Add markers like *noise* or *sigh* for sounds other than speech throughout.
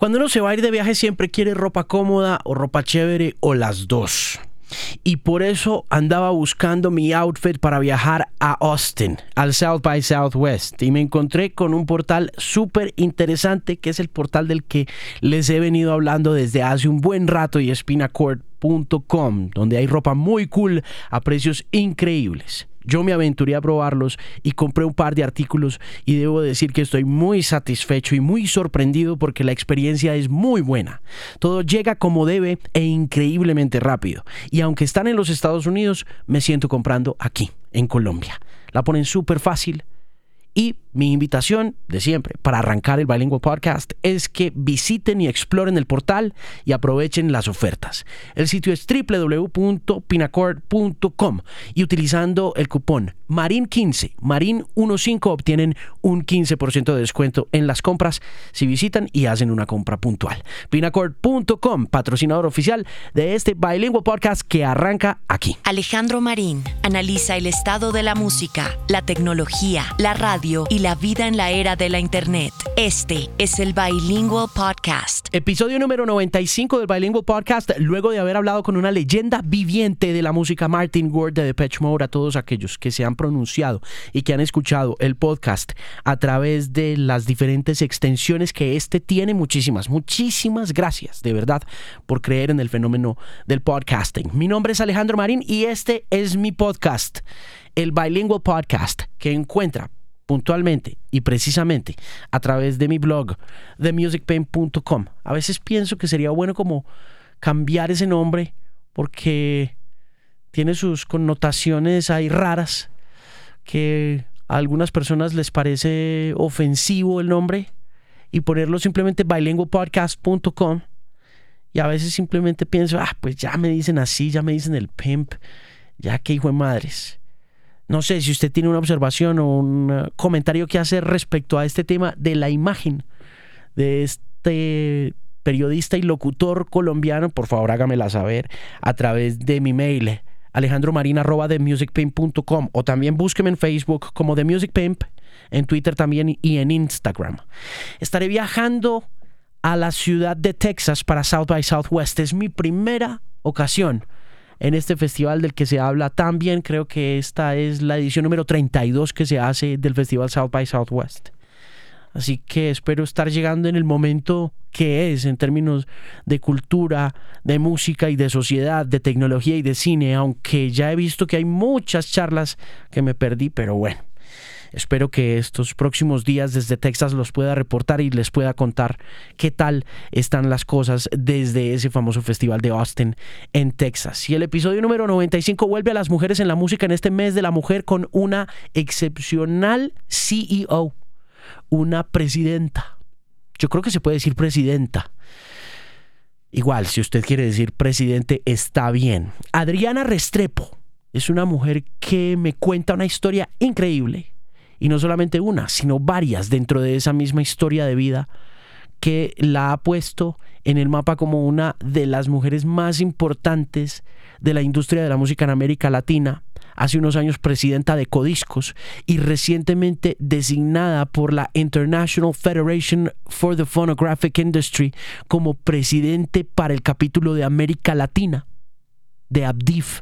Cuando uno se va a ir de viaje siempre quiere ropa cómoda o ropa chévere o las dos. Y por eso andaba buscando mi outfit para viajar a Austin, al South by Southwest. Y me encontré con un portal súper interesante que es el portal del que les he venido hablando desde hace un buen rato y es pinacord.com, donde hay ropa muy cool a precios increíbles. Yo me aventuré a probarlos y compré un par de artículos y debo decir que estoy muy satisfecho y muy sorprendido porque la experiencia es muy buena. Todo llega como debe e increíblemente rápido. Y aunque están en los Estados Unidos, me siento comprando aquí, en Colombia. La ponen súper fácil, y mi invitación de siempre para arrancar el Bilingual Podcast es que visiten y exploren el portal y aprovechen las ofertas. El sitio es www.pinacord.com y utilizando el cupón MARIN15, MARIN15 obtienen un 15% de descuento en las compras si visitan y hacen una compra puntual. Pinacord.com, patrocinador oficial de este Bilingual Podcast que arranca aquí. Alejandro Marín analiza el estado de la música, la tecnología, la radio y la vida en la era de la Internet. Este es el Bilingual Podcast. Episodio número 95 del Bilingual Podcast, luego de haber hablado con una leyenda viviente de la música, Martin Ward de Depeche Mode, a todos aquellos que se han pronunciado y que han escuchado el podcast a través de las diferentes extensiones que este tiene. Muchísimas, muchísimas gracias, de verdad, por creer en el fenómeno del podcasting. Mi nombre es Alejandro Marín y este es mi podcast, el Bilingual Podcast, que encuentra puntualmente y precisamente a través de mi blog, themusicpain.com. A veces pienso que sería bueno como cambiar ese nombre porque tiene sus connotaciones ahí raras que a algunas personas les parece ofensivo el nombre y ponerlo simplemente bilingualpodcast.com y a veces simplemente pienso, ah, pues ya me dicen así, ya me dicen el pimp, ya que hijo de madres. No sé si usted tiene una observación o un eh, comentario que hacer respecto a este tema de la imagen de este periodista y locutor colombiano, por favor hágamela saber a través de mi mail alejandromarina.com o también búsqueme en Facebook como The Music en Twitter también y en Instagram. Estaré viajando a la ciudad de Texas para South by Southwest. Es mi primera ocasión en este festival del que se habla también. Creo que esta es la edición número 32 que se hace del Festival South by Southwest. Así que espero estar llegando en el momento que es en términos de cultura, de música y de sociedad, de tecnología y de cine, aunque ya he visto que hay muchas charlas que me perdí, pero bueno. Espero que estos próximos días desde Texas los pueda reportar y les pueda contar qué tal están las cosas desde ese famoso festival de Austin en Texas. Y el episodio número 95 vuelve a las mujeres en la música en este mes de la mujer con una excepcional CEO, una presidenta. Yo creo que se puede decir presidenta. Igual, si usted quiere decir presidente, está bien. Adriana Restrepo es una mujer que me cuenta una historia increíble y no solamente una, sino varias dentro de esa misma historia de vida que la ha puesto en el mapa como una de las mujeres más importantes de la industria de la música en América Latina, hace unos años presidenta de Codiscos y recientemente designada por la International Federation for the Phonographic Industry como presidente para el capítulo de América Latina de ABDIF,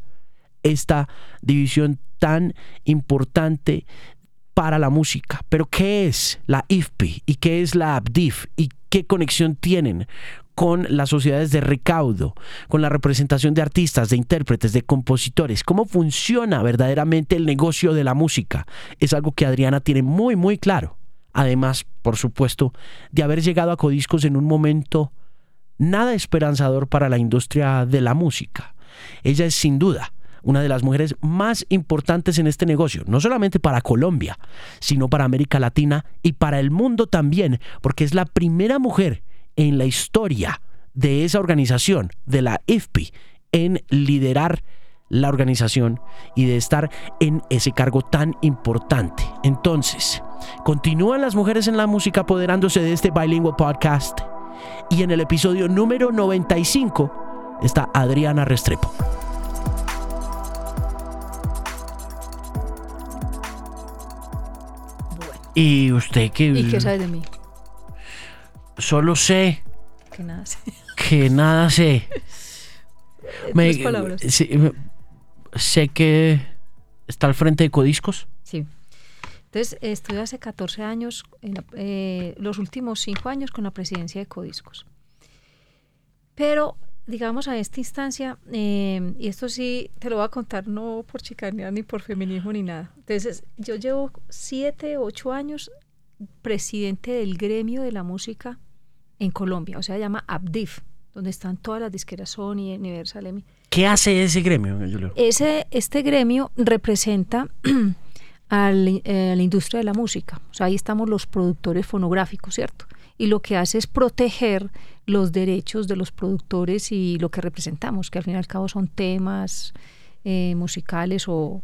esta división tan importante para la música. Pero ¿qué es la IFPI y qué es la ABDIF y qué conexión tienen con las sociedades de recaudo, con la representación de artistas, de intérpretes, de compositores? ¿Cómo funciona verdaderamente el negocio de la música? Es algo que Adriana tiene muy, muy claro. Además, por supuesto, de haber llegado a Codiscos en un momento nada esperanzador para la industria de la música. Ella es sin duda una de las mujeres más importantes en este negocio, no solamente para Colombia, sino para América Latina y para el mundo también, porque es la primera mujer en la historia de esa organización, de la IFPI, en liderar la organización y de estar en ese cargo tan importante. Entonces, continúan las mujeres en la música apoderándose de este Bilingual Podcast y en el episodio número 95 está Adriana Restrepo. ¿Y usted qué? ¿Y qué sabe de mí? Solo sé que nada sé. Que nada sé. *laughs* Me, palabras. sé que está al frente de Codiscos. Sí. Entonces, estuve hace 14 años, eh, los últimos 5 años con la presidencia de Codiscos. Pero, digamos, a esta instancia, eh, y esto sí te lo voy a contar no por chicanear ni por feminismo ni nada. Entonces, yo llevo 7, 8 años presidente del gremio de la música en Colombia, o sea, se llama ABDIF, donde están todas las disqueras Sony, Universal, EMI. ¿Qué hace ese gremio? Ese, este gremio representa *clears throat* eh, a la industria de la música. O sea, ahí estamos los productores fonográficos, ¿cierto? Y lo que hace es proteger los derechos de los productores y lo que representamos, que al fin y al cabo son temas eh, musicales o,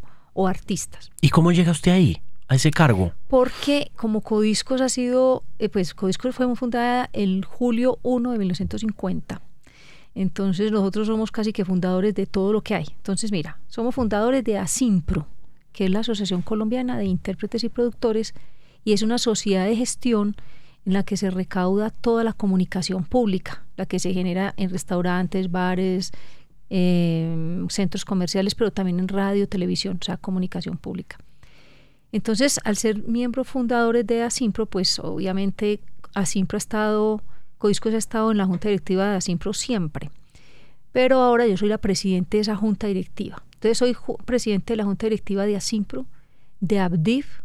artistas. ¿Y cómo llega usted ahí? a ese cargo? Porque como Codiscos ha sido, eh, pues Codiscos fue fundada el julio 1 de 1950. Entonces nosotros somos casi que fundadores de todo lo que hay. Entonces mira, somos fundadores de ASIMPRO, que es la Asociación Colombiana de Intérpretes y Productores, y es una sociedad de gestión en la que se recauda toda la comunicación pública, la que se genera en restaurantes, bares, eh, centros comerciales, pero también en radio, televisión, o sea, comunicación pública. Entonces, al ser miembros fundadores de ASIMPRO, pues obviamente ASIMPRO ha estado, Codiscos ha estado en la junta directiva de ASIMPRO siempre. Pero ahora yo soy la presidente de esa junta directiva. Entonces soy presidente de la junta directiva de ASIMPRO, de ABDIF,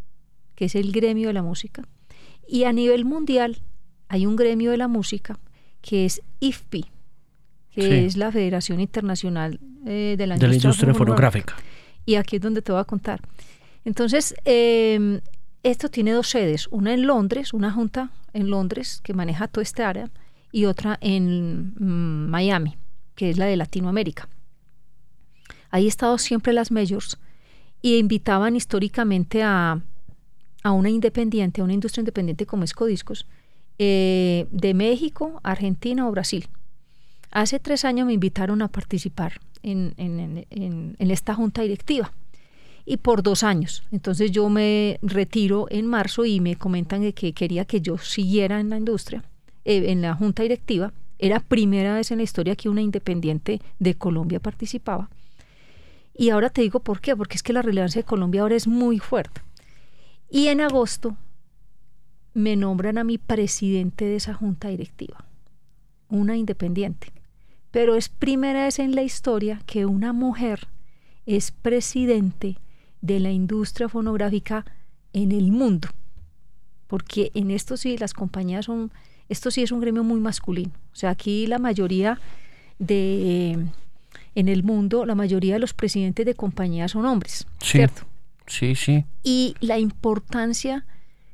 que es el gremio de la música. Y a nivel mundial hay un gremio de la música que es IFPI, que es la Federación Internacional eh, de la, Industria, Fonográfica. Y aquí es donde te voy a contar. Entonces, em, esto tiene dos sedes, una en Londres, una junta en Londres que maneja toda esta área, y otra en mm, Miami, que es la de Latinoamérica. Ahí he estado siempre las majors y invitaban históricamente a, una independiente, a una industria independiente como Escodiscos, eh, de México, Argentina o Brasil. Hace tres años me invitaron a participar en esta junta directiva y por dos años. Entonces yo me retiro en marzo y me comentan que quería que yo siguiera en la industria, eh, en la junta directiva. Era primera vez en la historia que una independiente de Colombia participaba. Y ahora te digo por qué, porque es que la relevancia de Colombia ahora es muy fuerte. Y en agosto me nombran a mi presidente de esa junta directiva, una independiente. Pero es primera vez en la historia que una mujer es presidente de la industria fonográfica en el mundo. Porque en esto sí las compañías son, esto sí es un gremio muy masculino. O sea, aquí la mayoría de, en el mundo, la mayoría de los presidentes de compañías son hombres, ¿cierto? Sí, sí. Y la importancia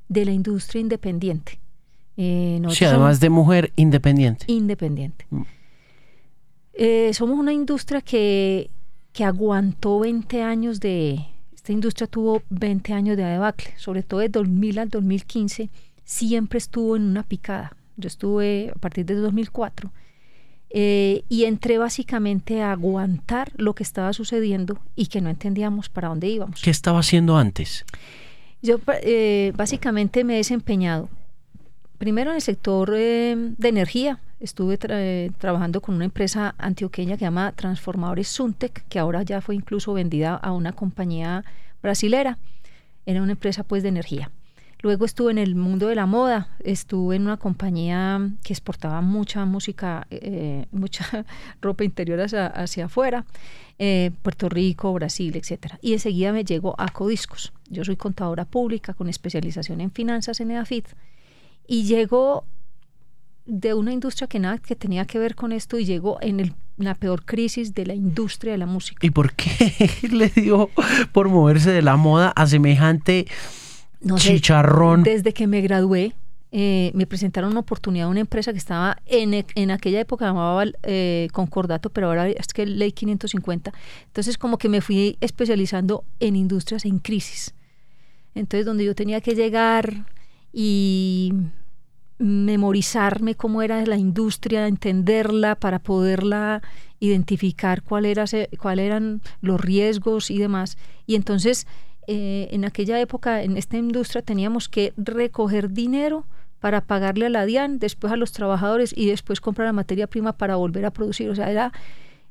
de la industria independiente. Eh, sí, además de mujer independiente. Independiente. Mm. Eh, somos una industria que, que aguantó 20 años de, esta industria tuvo 20 años de debacle, sobre todo de 2000 al 2015, siempre estuvo en una picada. Yo estuve a partir de 2004 eh, y entré básicamente a aguantar lo que estaba sucediendo y que no entendíamos para dónde íbamos. ¿Qué estaba haciendo antes? Yo eh, básicamente me he desempeñado primero en el sector eh, de energía. Estuve trabajando con una empresa antioqueña que se llama Transformadores Suntec, que ahora ya fue incluso vendida a una compañía brasilera. Era una empresa pues de energía. Luego estuve en el mundo de la moda, estuve en una compañía que exportaba mucha música, eh, *laughs* mucha ropa interior hacia, hacia afuera, eh, Puerto Rico, Brasil, etc. Y enseguida me llegó a Codiscos. Yo soy contadora pública con especialización en finanzas en EDAFIT y llegó de una industria que nada que tenía que ver con esto y llegó en la peor crisis de la industria de la música. ¿Y por qué *laughs* le dio por moverse de la moda a semejante chicharrón? desde que me gradué, eh, me presentaron una oportunidad a una empresa que estaba en, en aquella época llamaba eh, Concordato, pero ahora es que Ley 550. Entonces como que me fui especializando en industrias en crisis. Entonces donde yo tenía que llegar y memorizarme cómo era la industria, entenderla para poderla identificar cuál era, cuál eran los riesgos y demás. Y entonces, eh, en aquella época, en esta industria, teníamos que recoger dinero para pagarle a la DIAN, después a los trabajadores y después comprar la materia prima para volver a producir. O sea, era,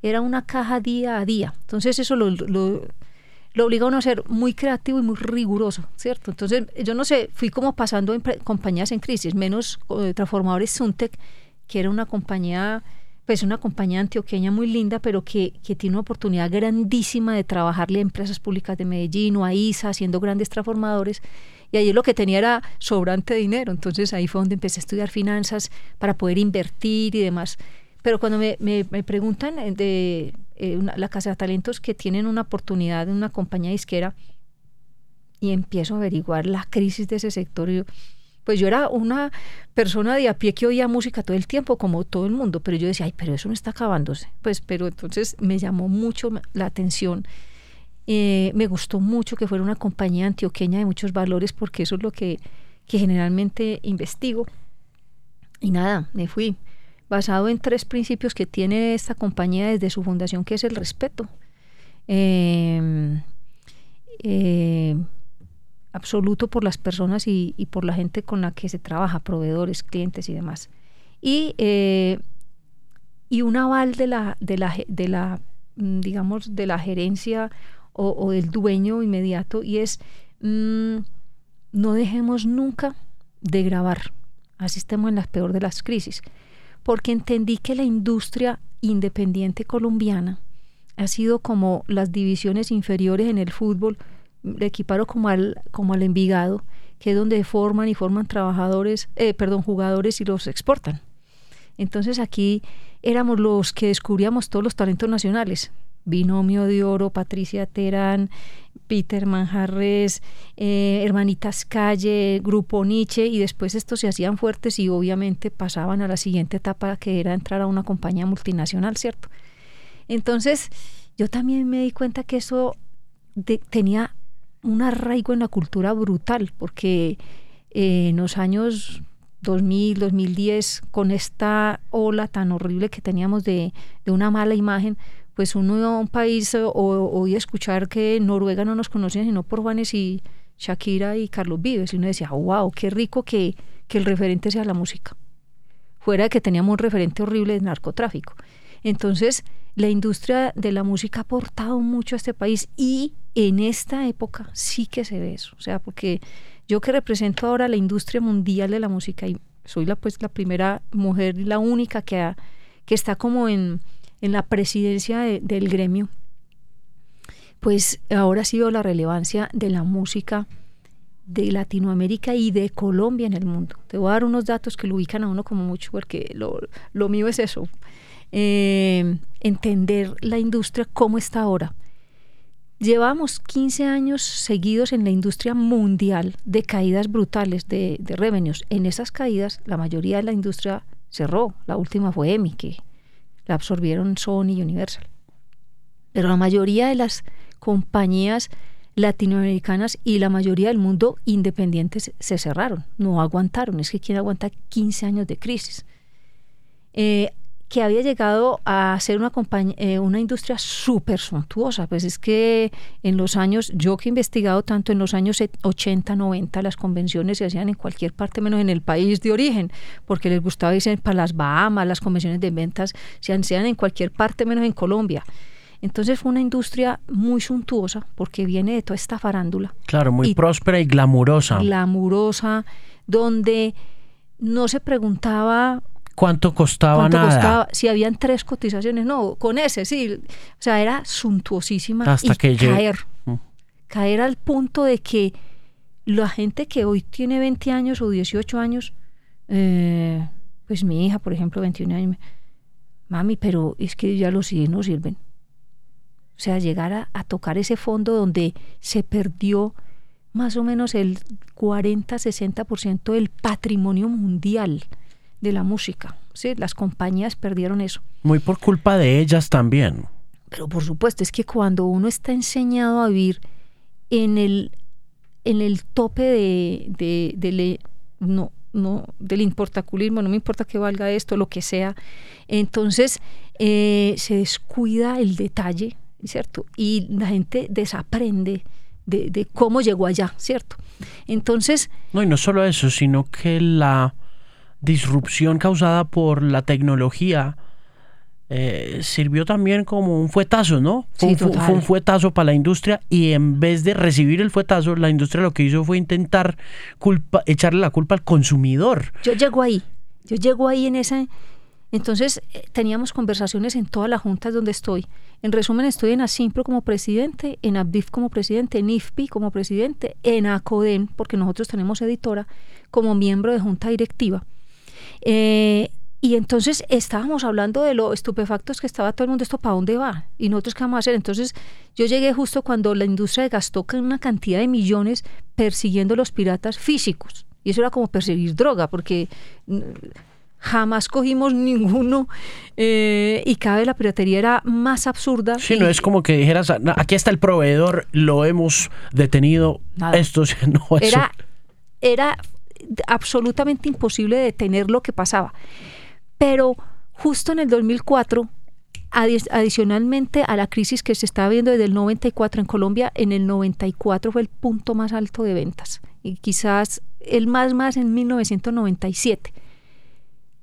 era una caja día a día. Entonces eso lo, lo, obliga a uno a ser muy creativo y muy riguroso, ¿cierto? Entonces yo no sé, fui como pasando en compañías en crisis, menos eh, transformadores Suntec, que era una compañía pues una compañía antioqueña muy linda, pero que, que, tiene una oportunidad grandísima de trabajarle a empresas públicas de Medellín o a ISA, haciendo grandes transformadores. Y allí lo que tenía era sobrante dinero. Entonces ahí fue donde empecé a estudiar finanzas para poder invertir y demás. Pero cuando me, me, preguntan de eh, la Casa de Talentos que tienen una oportunidad en una compañía disquera y empiezo a averiguar la crisis de ese sector, yo, pues yo era una persona de a pie que oía música todo el tiempo, como todo el mundo, pero yo decía, ay, pero eso no está acabándose. Pues, pero entonces me llamó mucho la atención. Eh, me gustó mucho que fuera una compañía antioqueña de muchos valores, porque eso es lo que, generalmente investigo. Y nada, me fui basado en tres principios que tiene esta compañía desde su fundación, que es el respeto. Eh, eh, absoluto por las personas y, por la gente con la que se trabaja, proveedores, clientes y demás. Y, eh, y un aval de la, de la, de la, mm, digamos, de la gerencia o, del dueño inmediato y es mm, no dejemos nunca de grabar. Así estemos en la peor de las crisis. Porque entendí que la industria independiente colombiana ha sido como las divisiones inferiores en el fútbol, le equiparon como al, como al Envigado, que es donde forman y forman trabajadores, eh, perdón, jugadores y los exportan. Entonces aquí éramos los que descubríamos todos los talentos nacionales. Binomio de Oro, Patricia Terán, Peter Manjarres, eh, Hermanitas Calle, Grupo Nietzsche, y después estos se hacían fuertes y obviamente pasaban a la siguiente etapa que era entrar a una compañía multinacional, ¿cierto? Entonces yo también me di cuenta que eso tenía un arraigo en la cultura brutal, porque eh, en los años 2000, 2010, con esta ola tan horrible que teníamos de, una mala imagen, pues uno iba a un país o, oía escuchar que Noruega no nos conocía sino por Juanes y Shakira y Carlos Vives, y uno decía, wow, qué rico que, que el referente sea la música, fuera de que teníamos un referente horrible de narcotráfico. Entonces, la industria de la música ha aportado mucho a este país y en esta época sí que se ve eso. O sea, porque yo que represento ahora la industria mundial de la música y soy la, pues, la primera mujer la única que, que está como en, en la presidencia del gremio, pues ahora sí veo la relevancia de la música de Latinoamérica y de Colombia en el mundo. Te voy a dar unos datos que lo ubican a uno como mucho, porque lo, lo mío es eso. Eh, entender la industria cómo está ahora. Llevamos 15 años seguidos en la industria mundial de caídas brutales de, de revenues. En esas caídas, la mayoría de la industria cerró. La última fue EMI, que la absorbieron Sony y Universal. Pero la mayoría de las compañías latinoamericanas y la mayoría del mundo independientes se cerraron, no aguantaron. Es que quien aguanta 15 años de crisis. Eh, que había llegado a ser una, eh, una industria súper suntuosa. Pues es que en los años, yo que he investigado tanto en los años 80, 90, las convenciones se hacían en cualquier parte menos en el país de origen, porque les gustaba irse para las Bahamas, las convenciones de ventas se hacían en cualquier parte menos en Colombia. Entonces fue una industria muy suntuosa porque viene de toda esta farándula. Claro, muy próspera y glamurosa. Glamurosa, donde no se preguntaba cuánto costaba nada. si habían tres cotizaciones, no, con ese, sí. O sea, era suntuosísima. Hasta que caer. Mm. Caer al punto de que la gente que hoy tiene 20 años o 18 años, eh, pues mi hija, por ejemplo, 21 años, mami, pero es que ya los CDs no sirven. O sea, llegar a, a tocar ese fondo donde se perdió más o menos el 40-60% del patrimonio mundial de la música. ¿sí? Las compañías perdieron eso. Muy por culpa de ellas también. Pero por supuesto, es que cuando uno está enseñado a vivir en el, en el tope de, de, de no, no, del importaculismo, no me importa que valga esto, lo que sea, entonces eh, se descuida el detalle, ¿cierto? Y la gente desaprende de, de cómo llegó allá, ¿cierto? Entonces... No, y no solo eso, sino que la disrupción causada por la tecnología eh, sirvió también como un fuetazo, ¿no? Fue, Sí, un total. fue un fuetazo para la industria y en vez de recibir el fuetazo, la industria lo que hizo fue intentar culpa, echarle la culpa al consumidor. Yo llego ahí, yo llego ahí en esa... Entonces eh, teníamos conversaciones en todas las juntas donde estoy. En resumen, estoy en ASIMPRO como presidente, en ABDIF como presidente, en IFPI como presidente, en ACODEM, porque nosotros tenemos editora, como miembro de junta directiva. Eh, y entonces estábamos hablando de lo estupefactos que estaba todo el mundo, esto para dónde va y nosotros qué vamos a hacer. Entonces yo llegué justo cuando la industria gastó una cantidad de millones persiguiendo los piratas físicos. Y eso era como perseguir droga, porque mm, jamás cogimos ninguno eh, y cada vez la piratería era más absurda. Sí, y- no es como que dijeras, "No, aquí está el proveedor, lo hemos detenido, Nada. esto *laughs* no, eso. era, era absolutamente imposible detener lo que pasaba. Pero justo en el 2004, adi- adicionalmente a la crisis que se estaba viendo desde el 94 en Colombia, en el 94 fue el punto más alto de ventas y quizás el más más en 1997.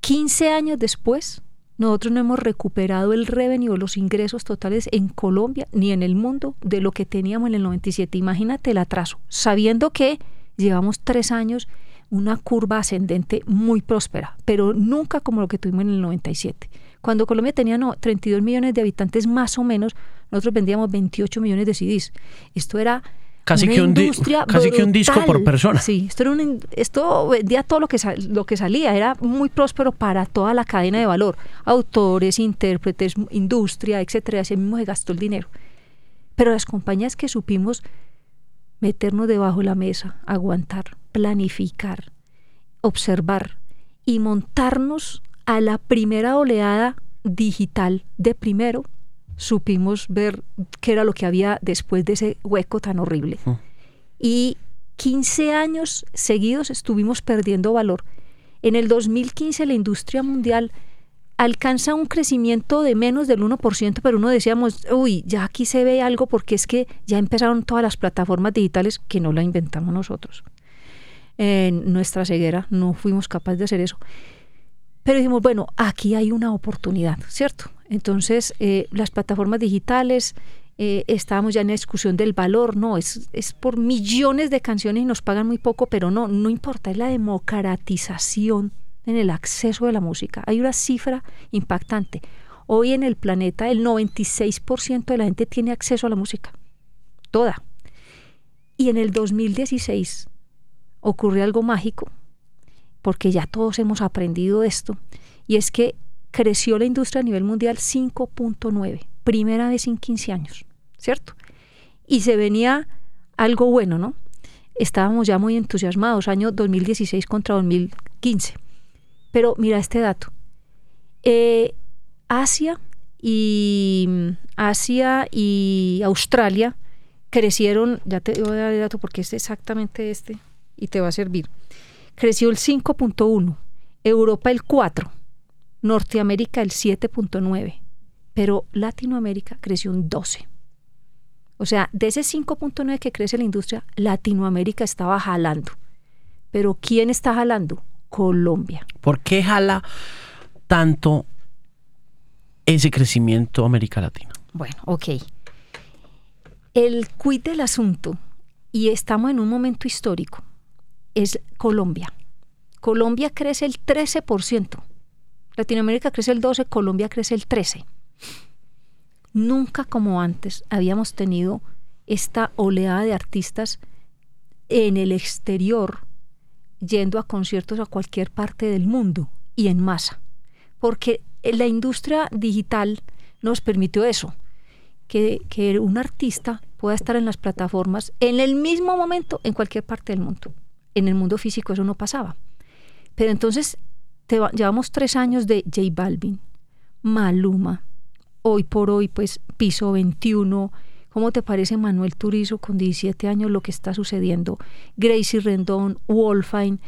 15 años después, nosotros no hemos recuperado el revenue los ingresos totales en Colombia ni en el mundo de lo que teníamos en el 97. Imagínate el atraso, sabiendo que llevamos tres años una curva ascendente muy próspera, pero nunca como lo que tuvimos en el 97. Cuando Colombia tenía no, 32 millones de habitantes más o menos, nosotros vendíamos 28 millones de CDs. Esto era Casi una que un industria casi que un disco por persona. Sí, esto, era in- esto vendía todo lo que, lo que salía, era muy próspero para toda la cadena de valor, autores, intérpretes, industria, etcétera, así mismo se gastó el dinero. Pero las compañías que supimos meternos debajo de la mesa, aguantar, planificar, observar y montarnos a la primera oleada digital de primero, supimos ver qué era lo que había después de ese hueco tan horrible. Mm. Y 15 años seguidos estuvimos perdiendo valor. En el 2015 la industria mundial alcanza un crecimiento de menos del 1%, pero uno decíamos, uy, ya aquí se ve algo porque es que ya empezaron todas las plataformas digitales que no la inventamos nosotros. En nuestra ceguera no fuimos capaces de hacer eso. Pero dijimos, bueno, aquí hay una oportunidad, ¿cierto? Entonces, eh, las plataformas digitales, eh, estábamos ya en la discusión del valor, no, es, es por millones de canciones y nos pagan muy poco, pero no, no importa, es la democratización en el acceso de la música. Hay una cifra impactante. Hoy en el planeta el 96% de la gente tiene acceso a la música, toda. Y en el 2016 ocurrió algo mágico, porque ya todos hemos aprendido esto, y es que creció la industria a nivel mundial 5.9, primera vez en 15 años, ¿cierto? Y se venía algo bueno, ¿no? Estábamos ya muy entusiasmados, año 2016 contra 2015. Pero mira este dato. Eh, Asia y Asia y Australia crecieron, ya te voy a dar el dato porque es exactamente este y te va a servir. Creció el 5.1, Europa el 4, Norteamérica el 7.9, pero Latinoamérica creció un 12. O sea, de ese 5.9 que crece la industria, Latinoamérica estaba jalando. Pero ¿quién está jalando? Colombia. ¿Por qué jala tanto ese crecimiento América Latina? Bueno, ok. El quid del asunto, y estamos en un momento histórico, es Colombia. Colombia crece el 13%. Latinoamérica crece el 12%, Colombia crece el 13%. Nunca como antes habíamos tenido esta oleada de artistas en el exterior yendo a conciertos a cualquier parte del mundo y en masa. Porque la industria digital nos permitió eso, que, que un artista pueda estar en las plataformas en el mismo momento en cualquier parte del mundo. En el mundo físico eso no pasaba. Pero entonces te va- llevamos tres años de J Balvin, Maluma, hoy por hoy pues Piso 21, ¿cómo te parece Manuel Turizo con 17 años lo que está sucediendo? Gracie Rendón, Wolfine,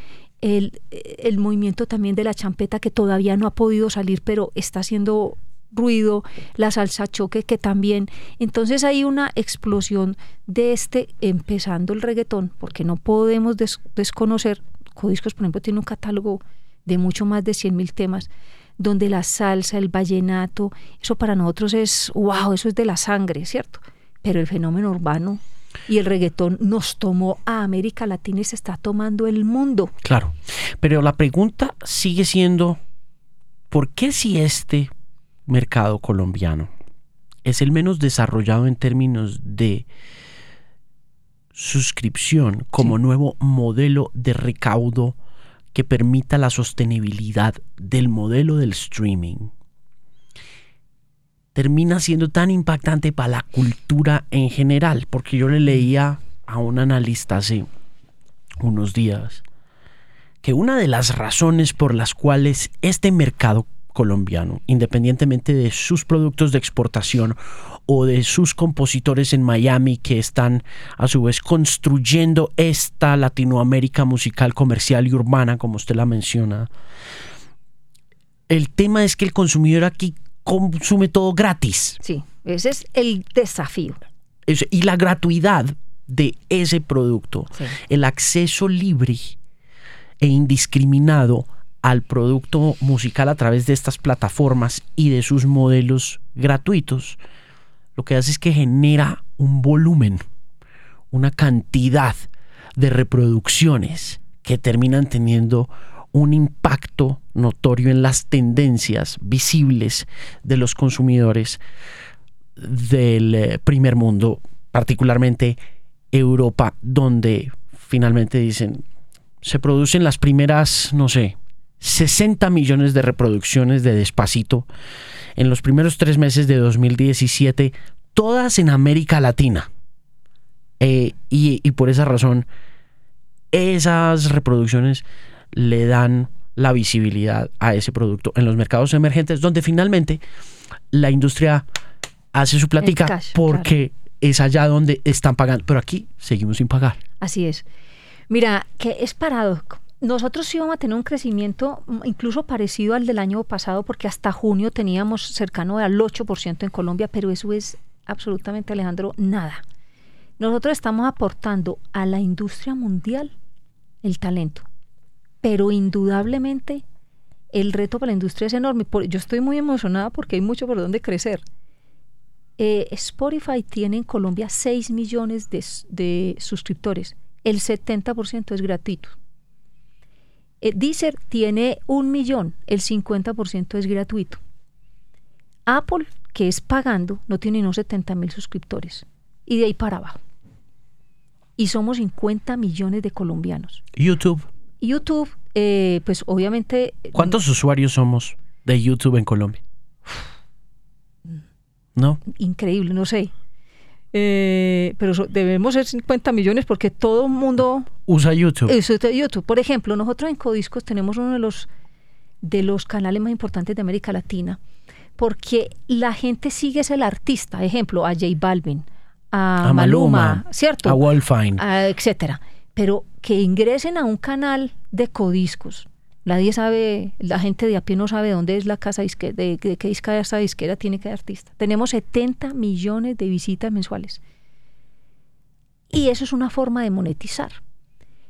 el, el movimiento también de la champeta que todavía no ha podido salir pero está haciendo ruido, la salsa choque que también. Entonces hay una explosión de este, empezando el reggaetón, porque no podemos des- desconocer, Codiscos por ejemplo tiene un catálogo de mucho más de 100 mil temas, donde la salsa, el vallenato, eso para nosotros es, wow, eso es de la sangre, ¿cierto? Pero el fenómeno urbano y el reggaetón nos tomó a América Latina y se está tomando el mundo. Claro, pero la pregunta sigue siendo, ¿por qué si este mercado colombiano es el menos desarrollado en términos de suscripción como nuevo modelo de recaudo que permita la sostenibilidad del modelo del streaming. Termina siendo tan impactante para la cultura en general, porque yo le leía a un analista hace unos días que una de las razones por las cuales este mercado colombiano, independientemente de sus productos de exportación o de sus compositores en Miami que están a su vez construyendo esta Latinoamérica musical, comercial y urbana, como usted la menciona, el tema es que el consumidor aquí consume todo gratis. Sí, ese es el desafío. y la gratuidad de ese producto, el acceso libre e indiscriminado al producto musical a través de estas plataformas y de sus modelos gratuitos, lo que hace es que genera un volumen, una cantidad de reproducciones que terminan teniendo un impacto notorio en las tendencias visibles de los consumidores del eh, primer mundo, particularmente Europa, donde finalmente dicen, se producen las primeras, no sé, 60 millones de reproducciones de Despacito en los primeros tres meses de 2017, todas en América Latina. Eh, y, y por esa razón, esas reproducciones le dan la visibilidad a ese producto en los mercados emergentes, donde finalmente la industria hace su plática porque es allá donde están pagando, pero aquí seguimos sin pagar. Así es. Mira, que es paradójico. Nosotros íbamos a tener un crecimiento incluso parecido al del año pasado, porque hasta junio teníamos cercano al 8% en Colombia, pero eso es absolutamente, Alejandro, nada. Nosotros estamos aportando a la industria mundial el talento, pero indudablemente el reto para la industria es enorme. Yo estoy muy emocionada porque hay mucho por donde crecer. Eh, Spotify tiene en Colombia 6 millones de, suscriptores. El 70% es gratuito. Eh, Deezer tiene un millón, el 50% es gratuito. Apple, que es pagando, no tiene unos 70 mil suscriptores. Y de ahí para abajo. Y somos 50 millones de colombianos. YouTube. YouTube, eh, pues obviamente... ¿Cuántos usuarios somos de YouTube en Colombia? ¿No? Increíble, no sé. Eh, pero debemos ser 50 millones porque todo el mundo usa YouTube. Usa YouTube. Por ejemplo, nosotros en Codiscos tenemos uno de los de los canales más importantes de América Latina porque la gente sigue es el artista, ejemplo, a J Balvin, a, Maluma, ¿cierto? A Wolfine, etcétera pero que ingresen a un canal de codiscos. Nadie sabe, la gente de a pie no sabe dónde es la casa disquera, de, de qué disca esta disquera tiene que artista. Tenemos 70 millones de visitas mensuales. Y eso es una forma de monetizar.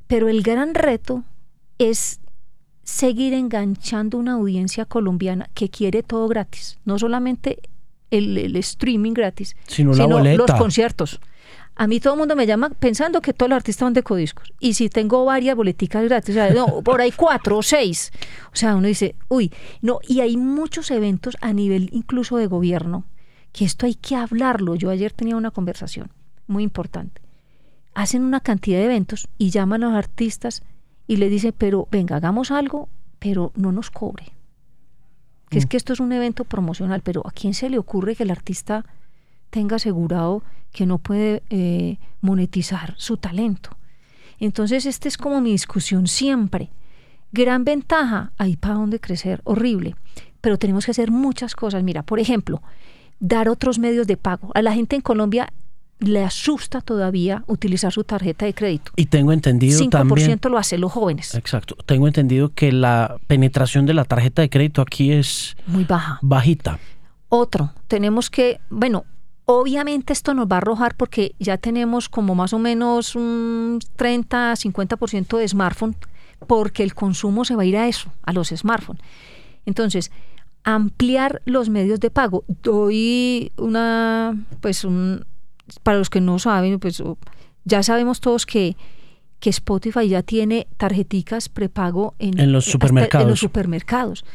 Pero el gran reto es seguir enganchando una audiencia colombiana que quiere todo gratis, no solamente el, streaming gratis, sino, sino los conciertos. A mí todo el mundo me llama pensando que todos los artistas son de codiscos. Y si tengo varias boleticas gratis, o sea, no, *laughs* por ahí cuatro o seis. O sea, uno dice, uy, no, y hay muchos eventos a nivel incluso de gobierno, que esto hay que hablarlo. Yo ayer tenía una conversación muy importante. Hacen una cantidad de eventos y llaman a los artistas y le dicen, pero venga, hagamos algo, pero no nos cobre. Que es mm. que esto es un evento promocional, pero ¿a quién se le ocurre que el artista tenga asegurado que no puede eh, monetizar su talento. Entonces, esta es como mi discusión siempre. Gran ventaja, hay para dónde crecer, horrible, pero tenemos que hacer muchas cosas. Mira, por ejemplo, dar otros medios de pago. A la gente en Colombia le asusta todavía utilizar su tarjeta de crédito. Y tengo entendido 5% también... lo hacen los jóvenes. Exacto. Tengo entendido que la penetración de la tarjeta de crédito aquí es... Muy baja. Bajita. Otro, tenemos que, bueno, Obviamente esto nos va a arrojar porque ya tenemos como más o menos un 30, 50% de smartphone, porque el consumo se va a ir a eso, a los smartphones. Entonces, ampliar los medios de pago. Doy una, pues, un, para los que no saben, pues, ya sabemos todos que, que Spotify ya tiene tarjeticas prepago en, los supermercados. En los supermercados.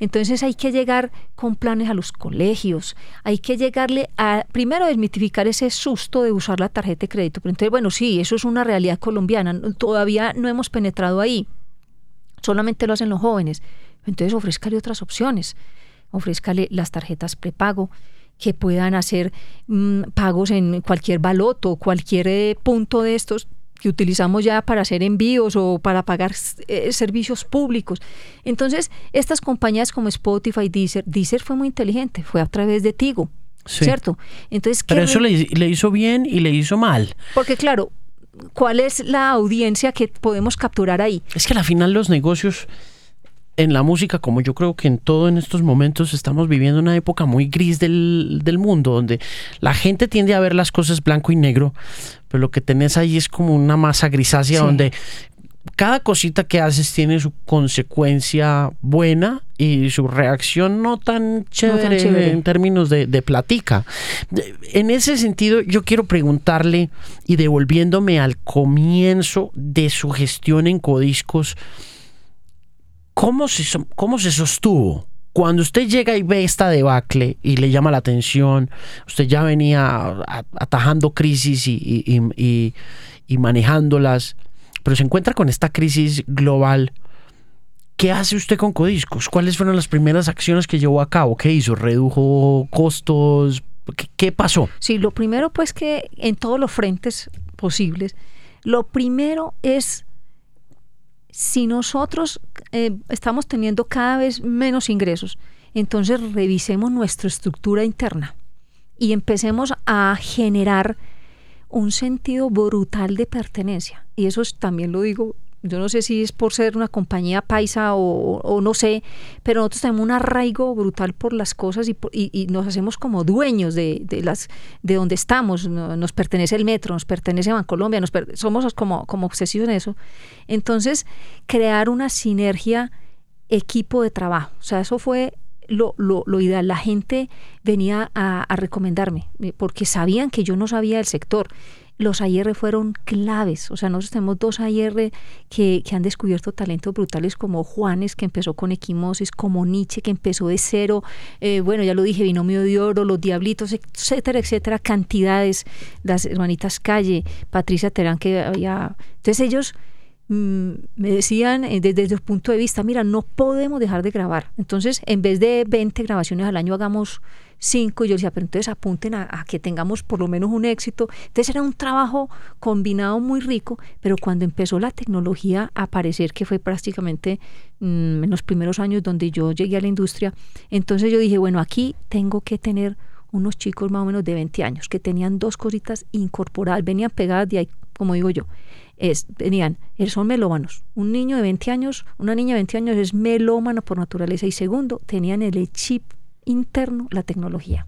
Entonces hay que llegar con planes a los colegios, hay que llegarle a, primero, desmitificar ese susto de usar la tarjeta de crédito. Pero entonces, bueno, sí, eso es una realidad colombiana, todavía no hemos penetrado ahí, solamente lo hacen los jóvenes. Entonces ofrezcale otras opciones, ofrezcale las tarjetas prepago, que puedan hacer mm, pagos en cualquier baloto, cualquier eh, punto de estos que utilizamos ya para hacer envíos o para pagar eh, servicios públicos. Entonces, estas compañías como Spotify, Deezer, Deezer fue muy inteligente, fue a través de Tigo, ¿cierto? Entonces, Pero eso le, le hizo bien y le hizo mal. Porque claro, ¿cuál es la audiencia que podemos capturar ahí? Es que al final los negocios en la música, como yo creo que en todo en estos momentos estamos viviendo una época muy gris del, del, mundo, donde la gente tiende a ver las cosas blanco y negro, pero lo que tenés ahí es como una masa grisácea donde cada cosita que haces tiene su consecuencia buena y su reacción no tan chévere, en términos de, de, platica. En ese sentido, yo quiero preguntarle, y devolviéndome al comienzo de su gestión en Codiscos, ¿cómo se, cómo se sostuvo? Cuando usted llega y ve esta debacle y le llama la atención, usted ya venía atajando crisis y, manejándolas, pero se encuentra con esta crisis global. ¿Qué hace usted con Codiscos? ¿Cuáles fueron las primeras acciones que llevó a cabo? ¿Qué hizo? ¿Redujo costos? ¿Qué, qué pasó? Sí, lo primero pues que en todos los frentes posibles, lo primero es si nosotros eh, estamos teniendo cada vez menos ingresos, entonces revisemos nuestra estructura interna y empecemos a generar un sentido brutal de pertenencia. Y eso también lo digo yo no sé si es por ser una compañía paisa o, no sé, pero nosotros tenemos un arraigo brutal por las cosas y, y, nos hacemos como dueños de, de, las de donde estamos. Nos pertenece el metro, nos pertenece Bancolombia, nos somos como, como obsesivos en eso. Entonces, crear una sinergia equipo de trabajo. O sea, eso fue lo, lo, ideal. La gente venía a, a, recomendarme porque sabían que yo no sabía del sector los AIR fueron claves. O sea, nosotros tenemos dos AIR que, que, han descubierto talentos brutales como Juanes, que empezó con equimosis, como Nietzsche, que empezó de cero. Eh, bueno, ya lo dije, Binomio de Oro, Los Diablitos, etcétera, etcétera, cantidades. Las hermanitas Calle, Patricia Terán, que había... Entonces ellos mm, me decían eh, desde, el punto de vista, mira, no podemos dejar de grabar. Entonces, en vez de 20 grabaciones al año, hagamos cinco, y yo decía, pero entonces apunten a, que tengamos por lo menos un éxito. Entonces era un trabajo combinado muy rico, pero cuando empezó la tecnología a aparecer, que fue prácticamente mm, en los primeros años donde yo llegué a la industria, entonces yo dije, bueno, aquí tengo que tener unos chicos más o menos de 20 años que tenían dos cositas incorporadas, venían pegadas de ahí, como digo yo. Es, venían, son melómanos. Un niño de 20 años, una niña de 20 años es melómano por naturaleza. Y segundo, tenían el chip interno la tecnología.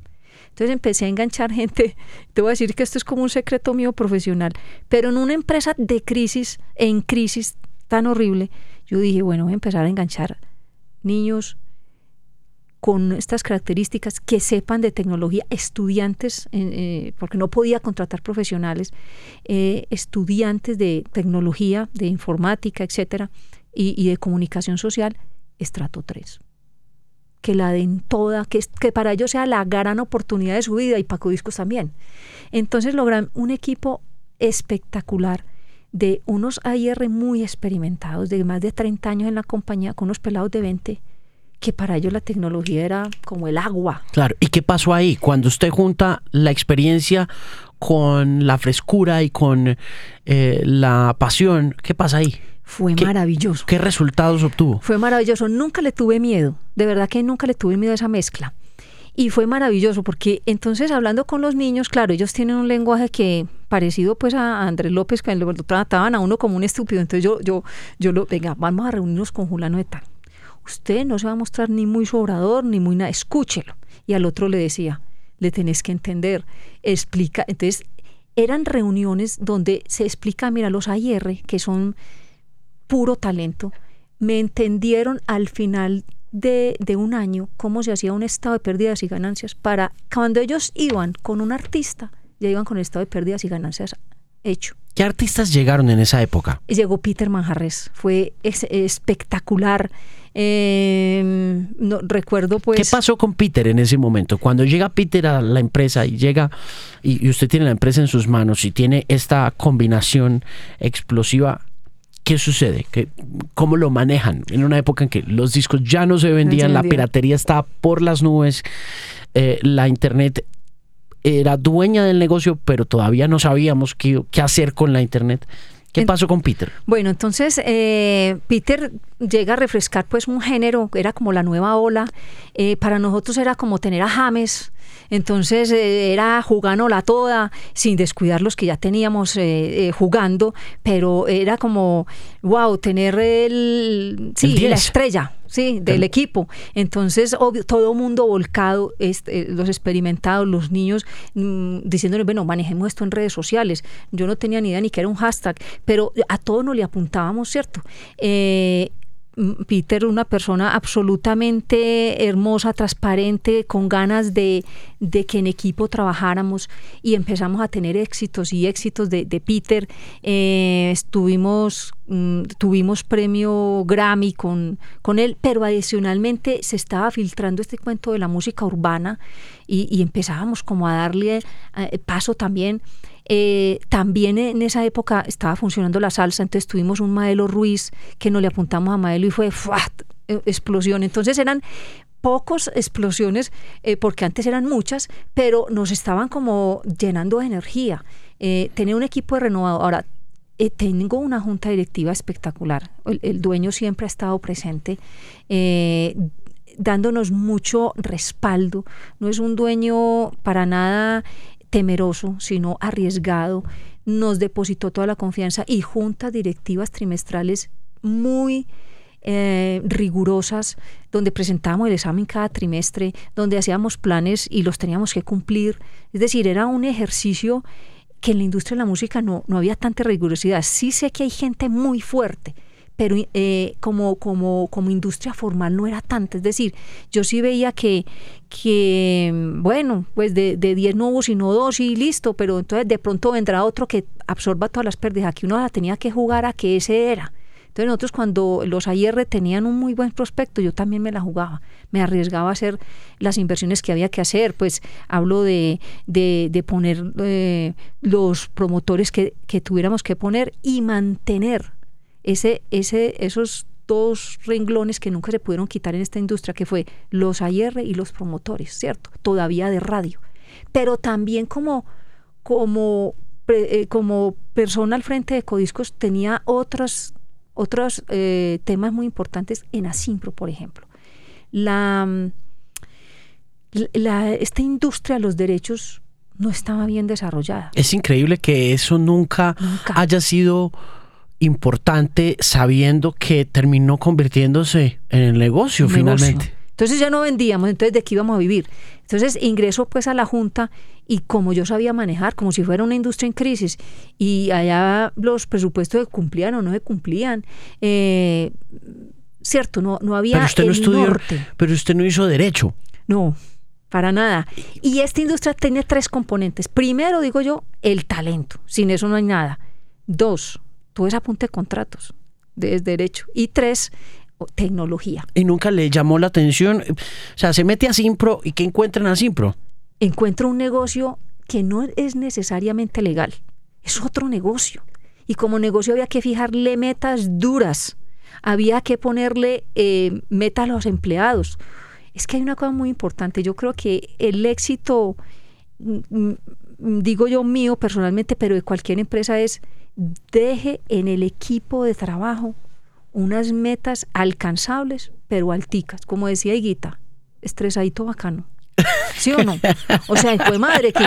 Entonces empecé a enganchar gente, *laughs* te voy a decir que esto es como un secreto mío profesional, pero en una empresa de crisis, en crisis tan horrible, yo dije, bueno, voy a empezar a enganchar niños con estas características que sepan de tecnología, estudiantes, eh, porque no podía contratar profesionales, eh, estudiantes de tecnología, de informática, etcétera, y, y de comunicación social, estrato 3 que la den toda, que, que para ellos sea la gran oportunidad de su vida y Paco Discos también. Entonces logran un equipo espectacular de unos AIR muy experimentados, de más de 30 años en la compañía, con unos pelados de 20, que para ellos la tecnología era como el agua. Claro, ¿y qué pasó ahí? Cuando usted junta la experiencia con la frescura y con eh, la pasión, ¿qué pasa ahí? Fue maravilloso. ¿Qué resultados obtuvo? Fue maravilloso. Nunca le tuve miedo. De verdad que nunca le tuve miedo a esa mezcla. Y fue maravilloso porque entonces hablando con los niños, claro, ellos tienen un lenguaje que parecido pues a Andrés López, que lo trataban a uno como un estúpido. Entonces yo, yo, yo lo, venga, vamos a reunirnos con Julano de tal. Usted no se va a mostrar ni muy sobrador, ni muy nada, escúchelo. Y al otro le decía, le tenés que entender, explica. Entonces eran reuniones donde se explica, mira, los AIR, que son puro talento, me entendieron al final de, de, un año cómo se hacía un estado de pérdidas y ganancias para cuando ellos iban con un artista, ya iban con el estado de pérdidas y ganancias hecho. ¿Qué artistas llegaron en esa época? Llegó Peter Manjarres, fue es, espectacular. Eh, no, recuerdo pues... ¿Qué pasó con Peter en ese momento? Cuando llega Peter a la empresa y llega y, y usted tiene la empresa en sus manos y tiene esta combinación explosiva, ¿qué sucede? ¿Qué, ¿Cómo lo manejan? En una época en que los discos ya no se vendían, no se la piratería estaba por las nubes, eh, la internet era dueña del negocio, pero todavía no sabíamos qué, qué hacer con la internet. ¿Qué pasó con Peter? Bueno, entonces eh, Peter llega a refrescar pues un género, era como la nueva ola. Eh, para nosotros era como tener a James, entonces eh, era jugándola toda, sin descuidar los que ya teníamos eh, jugando, pero era como, wow, tener el, sí, El la 10. estrella. Sí, del El- equipo. Entonces, obvio, todo mundo volcado, este, los experimentados, los niños, mm, diciéndoles, bueno, manejemos esto en redes sociales. Yo no tenía ni idea ni que era un hashtag, pero a todos nos le apuntábamos, ¿cierto? Eh, Peter, una persona absolutamente hermosa, transparente, con ganas de, que en equipo trabajáramos y empezamos a tener éxitos y éxitos de, Peter. Eh, mm, tuvimos premio Grammy con, con él, pero adicionalmente se estaba filtrando este cuento de la música urbana y, y empezábamos como a darle eh, paso también. Eh, también en esa época estaba funcionando la salsa, entonces tuvimos un Maelo Ruiz que nos le apuntamos a Maelo y fue ¡fuat! Eh, explosión. Entonces eran pocos explosiones, eh, porque antes eran muchas, pero nos estaban como llenando de energía. Eh, tener un equipo de renovado. Ahora, eh, tengo una junta directiva espectacular. El, dueño siempre ha estado presente. dándonos mucho respaldo. No es un dueño para nada temeroso, sino arriesgado. Nos depositó toda la confianza y juntas directivas trimestrales muy eh, rigurosas, donde presentábamos el examen cada trimestre, donde hacíamos planes y los teníamos que cumplir. Es decir, era un ejercicio que en la industria de la música no, no había tanta rigurosidad. Sí sé que hay gente muy fuerte, pero eh, como, como, como industria formal no era tanto. Es decir, yo sí veía que, que bueno, pues de, de 10 no hubo sino dos y listo, pero entonces de pronto vendrá otro que absorba todas las pérdidas. Aquí uno la tenía que jugar a que ese era. Entonces nosotros cuando los AIR tenían un muy buen prospecto, yo también me la jugaba, me arriesgaba a hacer las inversiones que había que hacer, pues hablo de, de, de poner eh, los promotores que, que tuviéramos que poner y mantener ese, ese, esos dos renglones que nunca se pudieron quitar en esta industria, que fue los AIR y los promotores, ¿cierto? Todavía de radio. Pero también como, como, eh, como persona al frente de Codiscos tenía otros, otros eh, temas muy importantes en Asimpro, por ejemplo. La, mm, la- esta industria de los derechos no estaba bien desarrollada. Es increíble que eso nunca, Nunca. haya sido importante sabiendo que terminó convirtiéndose en el negocio finalmente. Entonces ya no vendíamos, entonces de qué íbamos a vivir. Entonces ingreso pues a la junta y como yo sabía manejar, como si fuera una industria en crisis, y allá los presupuestos se cumplían o no se cumplían, eh, cierto, no, no había Pero usted no estudió, norte. pero usted no hizo derecho. No, para nada. Y esta industria tiene tres componentes. Primero, digo yo, el talento. Sin eso no hay nada. Dos, todo es apunte de contratos, de, derecho. Y tres, tecnología. Y nunca le llamó la atención. O sea, se mete a Simpro y ¿qué encuentran a Simpro? Encuentro un negocio que no es necesariamente legal. Es otro negocio. Y como negocio había que fijarle metas duras. Había que ponerle eh, metas a los empleados. Es que hay una cosa muy importante. Yo creo que el éxito, mm, mm, digo yo mío personalmente, pero de cualquier empresa es deje en el equipo de trabajo unas metas alcanzables, pero alticas. Como decía Higuita, estresadito bacano. ¿Sí o no? O sea, fue madre que...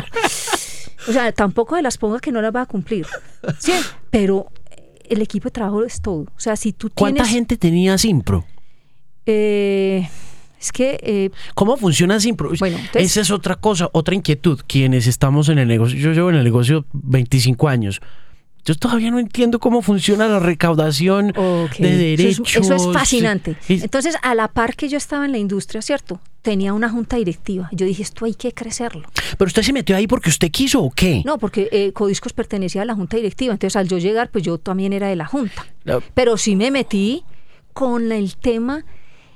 O sea, tampoco se las ponga que no las va a cumplir. Sí, pero el equipo de trabajo es todo. O sea, si tú ¿Cuánta gente tenía Simpro? eh, es que... eh, ¿Cómo funciona Simpro? Bueno, entonces- Esa es otra cosa, otra inquietud. Quienes estamos en el negocio, yo llevo en el negocio 25 años. Yo todavía no entiendo cómo funciona la recaudación de derechos. Eso es, eso es fascinante. Es- Entonces, a la par que yo estaba en la industria, ¿cierto? Tenía una junta directiva. Yo dije, esto hay que crecerlo. Pero usted se metió ahí porque usted quiso o qué? No, porque eh, Codiscos pertenecía a la junta directiva. Entonces, al yo llegar, pues yo también era de la junta. No. Pero sí me metí con el tema,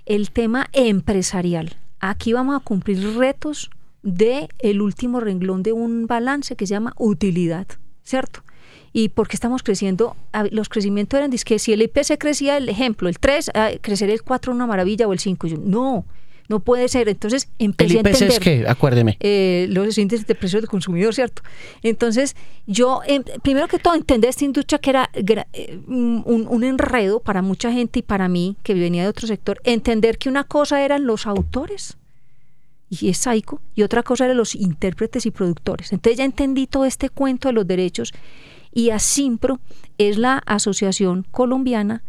el tema empresarial. Aquí vamos a cumplir retos de el último renglón de un balance que se llama utilidad, ¿cierto? Y porque estamos creciendo, a- los crecimientos eran, que si el IPC crecía, el ejemplo, el 3, ah, crecer el 4 una maravilla o el 5. Yo, no, no puede ser. Entonces ¿El empecé a IPC entender es qué? Acuérdeme. eh, los índices de precios del consumidor, ¿cierto? Entonces, yo, em, primero que todo, entendí esta industria que era eh, un, un enredo para mucha gente y para mí, que venía de otro sector, entender que una cosa eran los autores, y es Saico, y otra cosa eran los intérpretes y productores. Entonces ya entendí todo este cuento de los derechos, y ASIMPRO es la asociación colombiana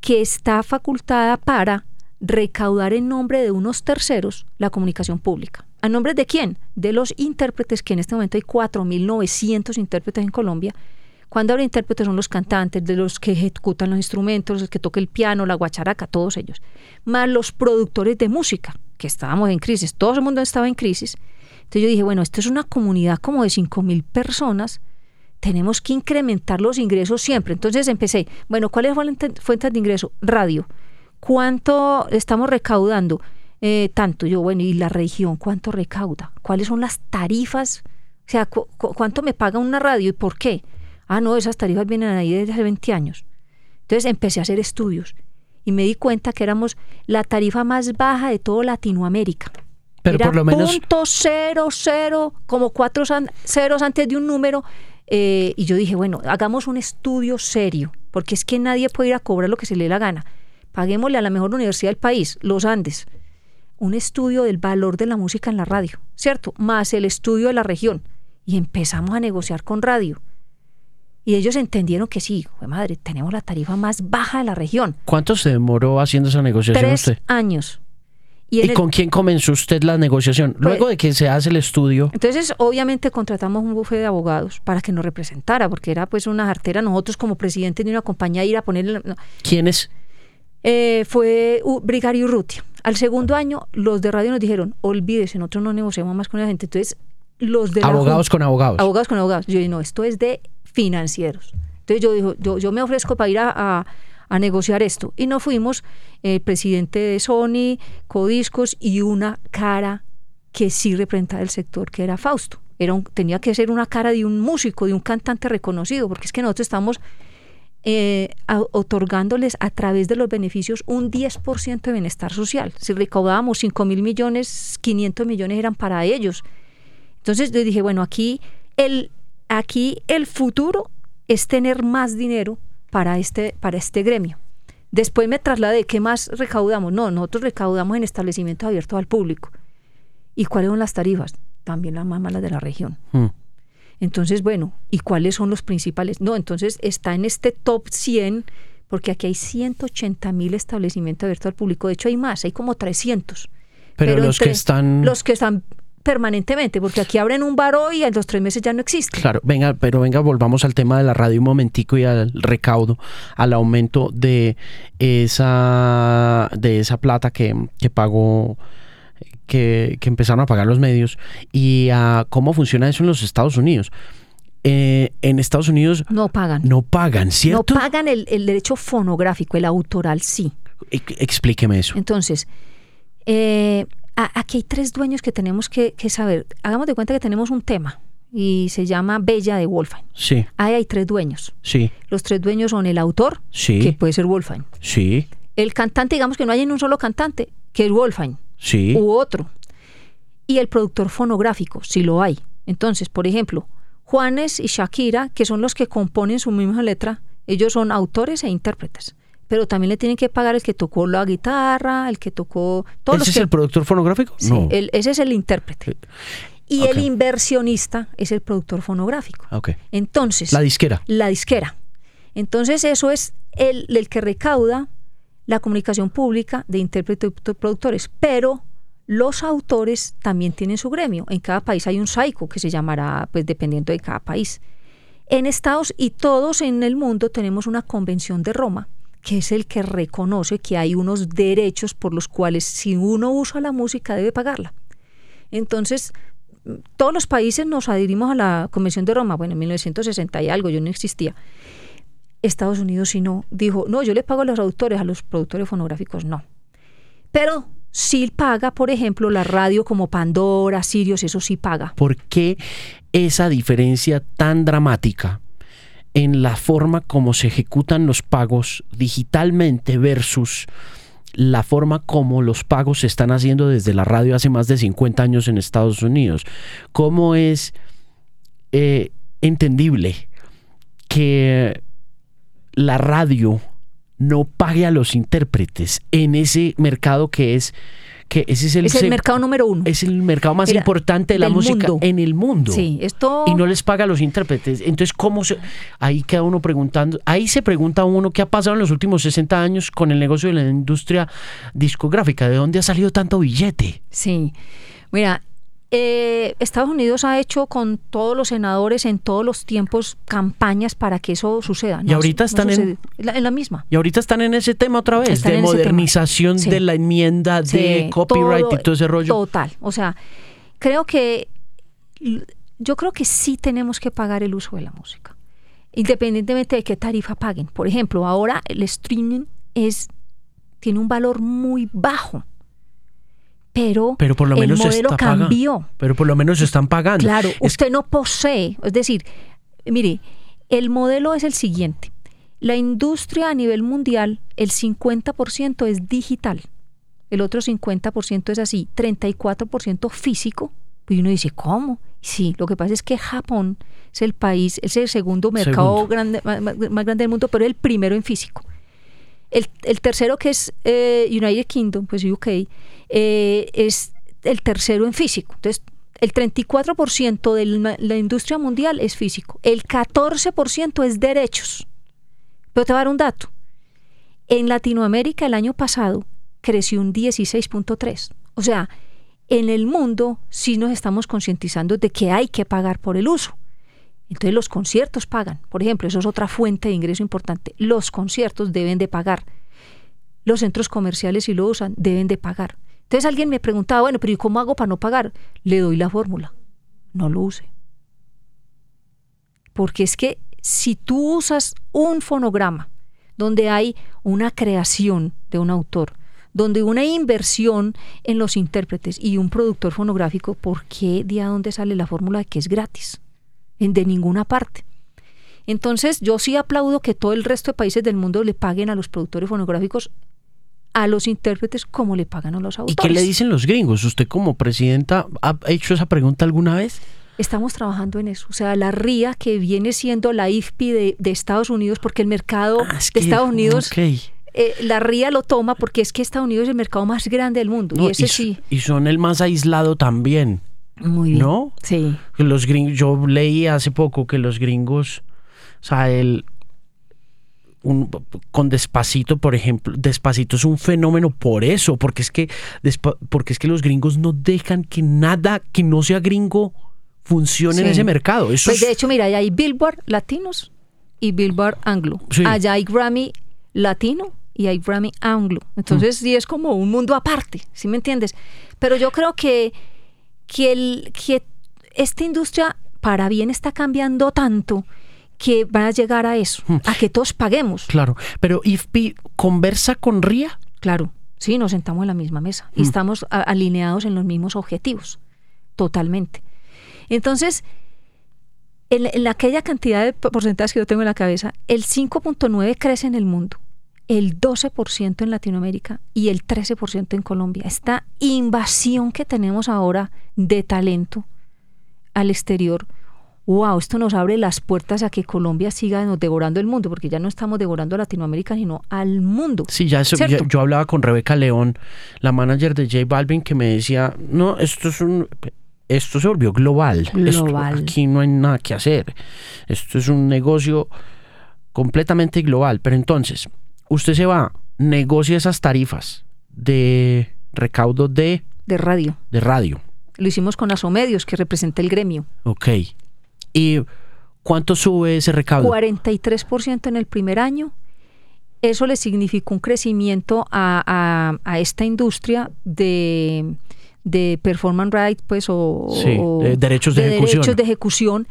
que está facultada para recaudar en nombre de unos terceros la comunicación pública. ¿A nombre de quién? De los intérpretes, que en este momento hay 4.900 intérpretes en Colombia. Cuando hablo de intérpretes son los cantantes, de los que ejecutan los instrumentos, los que tocan el piano, la guacharaca, todos ellos. Más los productores de música, que estábamos en crisis, todo el mundo estaba en crisis. Entonces yo dije, bueno, esto es una comunidad como de 5.000 personas, tenemos que incrementar los ingresos siempre. Entonces empecé, bueno, ¿cuáles fueron las fuentes de ingreso? Radio. ¿Cuánto estamos recaudando? Eh, tanto. Yo, bueno, ¿y la región cuánto recauda? ¿Cuáles son las tarifas? O sea, cu- cu- ¿cuánto me paga una radio y por qué? Ah, no, esas tarifas vienen ahí desde hace 20 años. Entonces empecé a hacer estudios y me di cuenta que éramos la tarifa más baja de toda Latinoamérica. Pero Era por lo menos- punto cero cero, como cuatro ceros antes de un número. Eh, y yo dije, bueno, hagamos un estudio serio, porque es que nadie puede ir a cobrar lo que se le dé la gana. Paguémosle a la mejor universidad del país, los Andes, un estudio del valor de la música en la radio, ¿cierto? Más el estudio de la región. Y empezamos a negociar con radio. Y ellos entendieron que sí, "Jue madre, tenemos la tarifa más baja de la región. ¿Cuánto se demoró haciendo esa negociación Tres usted? años. Y, ¿Y en el- con quién comenzó usted la negociación? Luego de que se hace el estudio. Entonces, obviamente contratamos un bufete de abogados para que nos representara, porque era pues una jartera nosotros como presidentes de una compañía ir a ponerle... no. ¿Quién es? Eh, fue U- Brigario Urrutia. Al segundo año, los de radio nos dijeron, olvídese, nosotros no negociamos más con la gente. Entonces, los de Abogados con abogados. Abogados con abogados. Yo dije, no, esto es de financieros. Entonces yo dijo, yo, yo me ofrezco para ir a, a- a negociar esto. Y nos fuimos, el presidente de Sony, Codiscos y una cara que sí representaba el sector, que era Fausto. Era tenía que ser una cara de un músico, de un cantante reconocido, porque es que nosotros estamos eh, otorgándoles a través de los beneficios un 10% de bienestar social. Si recaudábamos 5 mil millones, 500 millones eran para ellos. Entonces yo dije, bueno, aquí el, aquí el futuro es tener más dinero para este, para este gremio. Después me trasladé, ¿qué más recaudamos? No, nosotros recaudamos en establecimientos abiertos al público. ¿Y cuáles son las tarifas? También las más malas de la región. Mm. Entonces, bueno, ¿y cuáles son los principales? No, entonces está en este top 100, porque aquí hay 180 mil establecimientos abiertos al público. De hecho, hay más, hay como 300. Pero, los que están... Los que están permanentemente, porque aquí abren un bar hoy y a los tres meses ya no existe. Claro, venga, pero venga, volvamos al tema de la radio un momentico y al recaudo, al aumento de esa, de esa plata que, que pagó, que, que empezaron a pagar los medios y a cómo funciona eso en los Estados Unidos. Eh, en Estados Unidos No pagan. no pagan, No ¿cierto? pagan el, el derecho fonográfico, el autoral sí. Ex- Explíqueme eso. Entonces, eh, a- aquí hay tres dueños que tenemos que, que saber. Hagamos de cuenta que tenemos un tema y se llama Bella de Wolfgang. Sí, Ahí hay tres dueños. sí, Los tres dueños son el autor, Sí. que puede ser Wolfgang. sí, El cantante, digamos que no hay en un solo cantante, que es Wolfgang, sí. u otro. Y el productor fonográfico, si lo hay. Entonces, por ejemplo, Juanes y Shakira, que son los que componen su misma letra, ellos son autores e intérpretes. Pero también le tienen que pagar el que tocó la guitarra, el que tocó... Todos ¿Ese los es que, el productor fonográfico? Sí, no. el- ese es el intérprete. Y el inversionista es el productor fonográfico. Ok. Entonces, La disquera. la disquera. Entonces, eso es el, el que recauda la comunicación pública de intérpretes y productores. Pero los autores también tienen su gremio. En cada país hay un SAICO que se llamará, pues dependiendo de cada país. En Estados y todos en el mundo tenemos una convención de Roma, que es el que reconoce que hay unos derechos por los cuales si uno usa la música debe pagarla. Entonces, todos los países nos adherimos a la Convención de Roma, bueno, en 1960 y algo, yo no existía. Estados Unidos sí no, dijo, no, yo le pago a los autores, a los productores fonográficos no. Pero sí paga, por ejemplo, la radio como Pandora, Sirius, eso sí paga. ¿Por qué esa diferencia tan dramática en la forma como se ejecutan los pagos digitalmente versus la forma como los pagos se están haciendo desde la radio hace más de 50 años en Estados Unidos? ¿Cómo es eh, entendible que la radio no pague a los intérpretes en ese mercado que es que ese es el, es el mercado número uno. Es el mercado más importante de la música en el mundo. Sí, esto... Y no les paga a los intérpretes. Entonces, ¿cómo se...? Ahí queda uno preguntando... Ahí se pregunta uno qué ha pasado en los últimos 60 años con el negocio de la industria discográfica. ¿De dónde ha salido tanto billete? Sí. Mira, eh, Estados Unidos ha hecho con todos los senadores en todos los tiempos campañas para que eso suceda. y ahorita están en, la, misma. Y ahorita están en ese tema otra vez, de modernización de la enmienda, de copyright y todo ese rollo. Total. O sea, creo que yo creo que sí tenemos que pagar el uso de la música, independientemente de qué tarifa paguen. Por ejemplo, ahora el streaming es tiene un valor muy bajo pero, pero por lo menos el modelo cambió. Pero por lo menos se están pagando. Claro, usted no posee, es decir, mire, el modelo es el siguiente. La industria a nivel mundial, el 50% es digital, el otro 50% es así, 34% físico. Y uno dice, ¿cómo? Sí, lo que pasa es que Japón es el país, es el segundo mercado Grande, más, grande del mundo, pero el primero en físico. El, tercero que es eh, United Kingdom, pues UK, eh, es el tercero en físico. Entonces, el 34% de la industria mundial es físico, el 14% es derechos. Pero te voy a dar un dato. En Latinoamérica el año pasado creció un 16.3. O sea, en el mundo sí nos estamos concientizando de que hay que pagar por el uso. Entonces los conciertos pagan. Por ejemplo, eso es otra fuente de ingreso importante. Los conciertos deben de pagar. Los centros comerciales, si lo usan, deben de pagar. Entonces alguien me preguntaba, bueno, pero ¿y cómo hago para no pagar? Le doy la fórmula. No lo use. Porque es que si tú usas un fonograma donde hay una creación de un autor, donde una inversión en los intérpretes y un productor fonográfico, ¿por qué de dónde sale la fórmula de que es gratis? En, de ninguna parte. Entonces, yo sí aplaudo que todo el resto de países del mundo le paguen a los productores fonográficos a los intérpretes como le pagan a los autores. ¿Y qué le dicen los gringos? ¿Usted como presidenta ha hecho esa pregunta alguna vez? Estamos trabajando en eso. O sea, la RIA, que viene siendo la IFPI de, Estados Unidos, porque el mercado ah, de Estados Unidos, eh, la RIA lo toma porque es que Estados Unidos es el mercado más grande del mundo. y ese sí. Y son el más aislado también. Muy bien. ¿No? Sí. Los gringos, yo leí hace poco que los gringos, o sea, el, con Despacito, por ejemplo, Despacito es un fenómeno por eso, porque es que porque es que los gringos no dejan que nada que no sea gringo funcione en ese mercado. Eso pues de hecho, mira, allá hay Billboard latinos y Billboard anglo. Allá hay Grammy latino y hay Grammy anglo. Entonces, sí es como un mundo aparte, ¿sí me entiendes? Pero yo creo que que el que esta industria para bien está cambiando tanto que van a llegar a eso, hmm. a que todos paguemos. Claro, pero IFPI conversa con RIA. Claro, sí, nos sentamos en la misma mesa y hmm. estamos alineados en los mismos objetivos, totalmente. Entonces, en, aquella cantidad de porcentajes que yo tengo en la cabeza, el 5.9 crece en el mundo, el 12% en Latinoamérica y el 13% en Colombia. Esta invasión que tenemos ahora de talento al exterior wow, esto nos abre las puertas a que Colombia siga devorando el mundo, porque ya no estamos devorando a Latinoamérica, sino al mundo. Sí, ya, eso, yo hablaba con Rebeca León, la manager de J Balvin, que me decía, no, esto es un... Esto se volvió global. global. aquí no hay nada que hacer. Esto es un negocio completamente global. Pero entonces, usted se va, negocia esas tarifas de recaudo de... De radio. De radio. Lo hicimos con Asomedios, que representa el gremio. Ok. ¿Y ¿Cuánto sube ese recaudo? 43% en el primer año. Eso le significó un crecimiento a, esta industria de, de performance right, pues, o, derechos de, ejecución. derechos de ejecución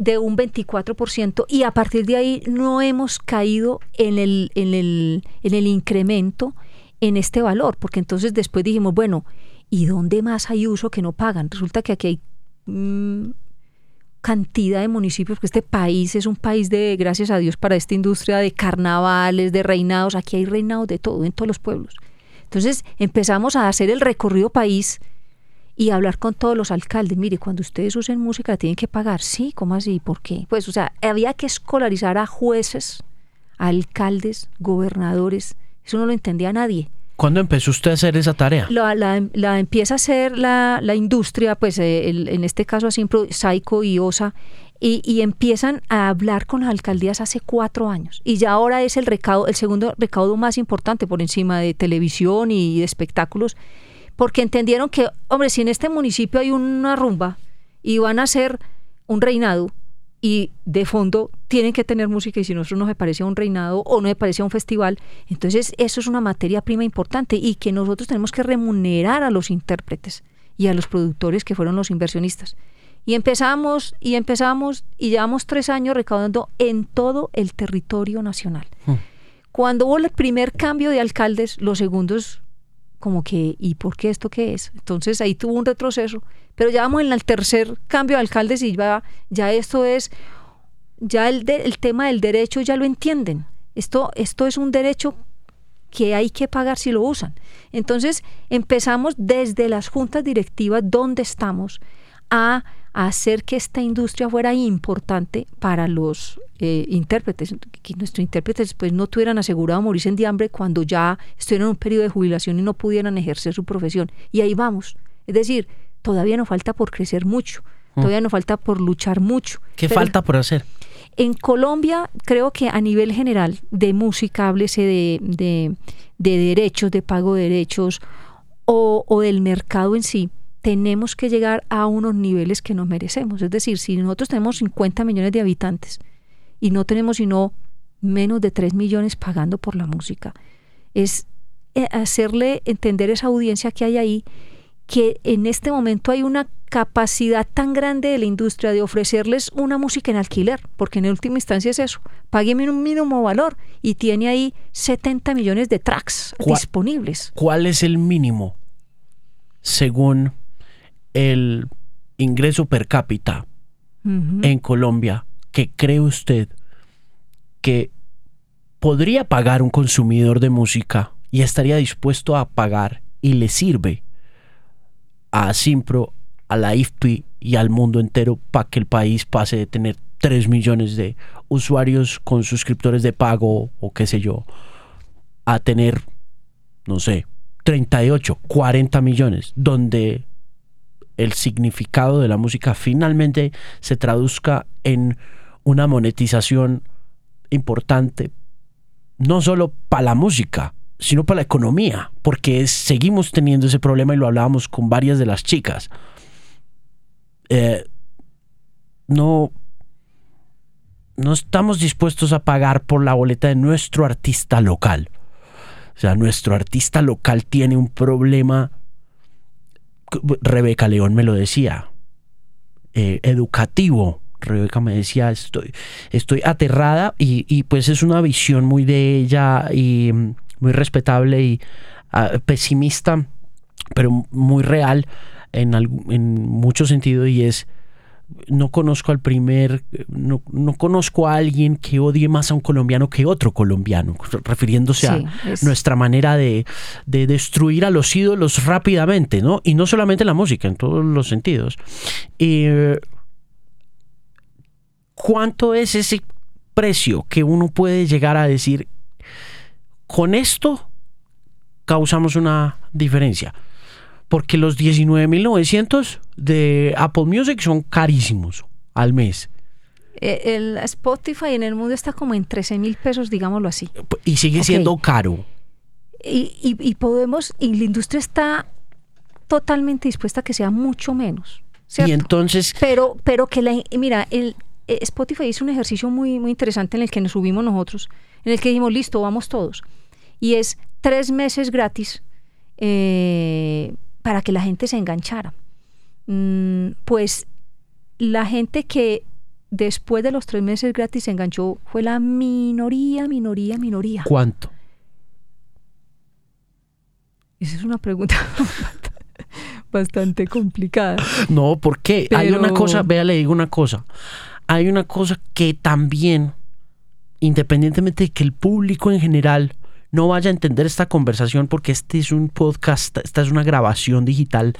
de un 24% y a partir de ahí no hemos caído en el, en el, en el incremento en este valor, porque entonces después dijimos, bueno, ¿y dónde más hay uso que no pagan? Resulta que aquí hay mm, cantidad de municipios, que este país es un país de, gracias a Dios, para esta industria de carnavales, de reinados, aquí hay reinados de todo, en todos los pueblos. Entonces empezamos a hacer el recorrido país y hablar con todos los alcaldes. Mire, cuando ustedes usen música, tienen que pagar. Sí, ¿cómo así? ¿Por qué? Pues, o sea, había que escolarizar a jueces, alcaldes, gobernadores. Eso no lo entendía nadie. ¿Cuándo empezó usted a hacer esa tarea? La, empieza a hacer la, industria, pues eh, en este caso así, Saico y OSA, y, empiezan a hablar con las alcaldías hace cuatro años. Y ya ahora es el recaudo, el segundo recaudo más importante por encima de televisión y de espectáculos, porque entendieron que, hombre, si en este municipio hay una rumba y van a hacer un reinado, y de fondo tienen que tener música y si no eso no se parecía un reinado o no se parecía un festival, entonces eso es una materia prima importante y que nosotros tenemos que remunerar a los intérpretes y a los productores que fueron los inversionistas. Y empezamos y empezamos y llevamos tres años recaudando en todo el territorio nacional. Hmm. Cuando hubo el primer cambio de alcaldes, los segundos como que, ¿y por qué esto qué es? Entonces ahí tuvo un retroceso, pero ya vamos en el tercer cambio de alcaldes y ya, ya esto es, ya el, el tema del derecho ya lo entienden. Esto, esto es un derecho que hay que pagar si lo usan. Entonces empezamos desde las juntas directivas donde estamos a hacer que esta industria fuera importante para los eh, intérpretes, que nuestros intérpretes pues no tuvieran asegurado morirse de hambre cuando ya estuvieran en un periodo de jubilación y no pudieran ejercer su profesión. Y ahí vamos. Es decir, todavía nos falta por crecer mucho, mm. todavía nos falta por luchar mucho. ¿Qué falta por hacer? En Colombia, creo que a nivel general de música, háblese de, de, de derechos, de pago de derechos o, o del mercado en sí, tenemos que llegar a unos niveles que nos merecemos. Es decir, si nosotros tenemos 50 millones de habitantes y no tenemos sino menos de 3 millones pagando por la música, es eh, hacerle entender a esa audiencia que hay ahí que en este momento hay una capacidad tan grande de la industria de ofrecerles una música en alquiler, porque en última instancia es eso, págueme un mínimo valor y tiene ahí 70 millones de tracks disponibles. ¿Cuál es el mínimo según el ingreso per cápita en Colombia que cree usted que podría pagar un consumidor de música y estaría dispuesto a pagar y le sirve a Simpro, a la IFPI y al mundo entero para que el país pase de tener 3 millones de usuarios con suscriptores de pago o qué sé yo, a tener, no sé, 38, 40 millones, donde el significado de la música finalmente se traduzca en una monetización importante, no solo para la música, sino para la economía, porque seguimos teniendo ese problema y lo hablábamos con varias de las chicas. Eh, no, no estamos dispuestos a pagar por la boleta de nuestro artista local. O sea, nuestro artista local tiene un problema Rebeca León me lo decía, eh, educativo. Rebeca me decía, estoy, estoy aterrada y, pues es una visión muy de ella y mm, muy respetable y ah, pesimista, pero muy real en, en mucho sentido y es no conozco al primer, no, conozco a alguien que odie más a un colombiano que otro colombiano, refiriéndose a nuestra manera de, destruir a los ídolos rápidamente, ¿no? Y no solamente la música, en todos los sentidos. ¿Cuánto es ese precio que uno puede llegar a decir, con esto causamos una diferencia? Porque los 19.900 de Apple Music son carísimos al mes. Eh, el Spotify en el mundo está como en 13 mil pesos, digámoslo así. Y sigue siendo caro. Y, podemos, y la industria está totalmente dispuesta a que sea mucho menos. Y entonces. Pero, pero que la, mira, el, eh, Spotify hizo un ejercicio muy, muy interesante en el que nos subimos nosotros, en el que dijimos, listo, vamos todos. Y es tres meses gratis eh, para que la gente se enganchara. Mm, pues la gente que después de los tres meses gratis se enganchó fue la minoría, minoría, minoría. ¿Cuánto? Esa es una pregunta *laughs* bastante complicada. No, ¿por qué? Hay una cosa, vea, le digo una cosa. Hay una cosa que también, independientemente de que el público en general no vaya a entender esta conversación, porque este es un podcast, esta es una grabación digital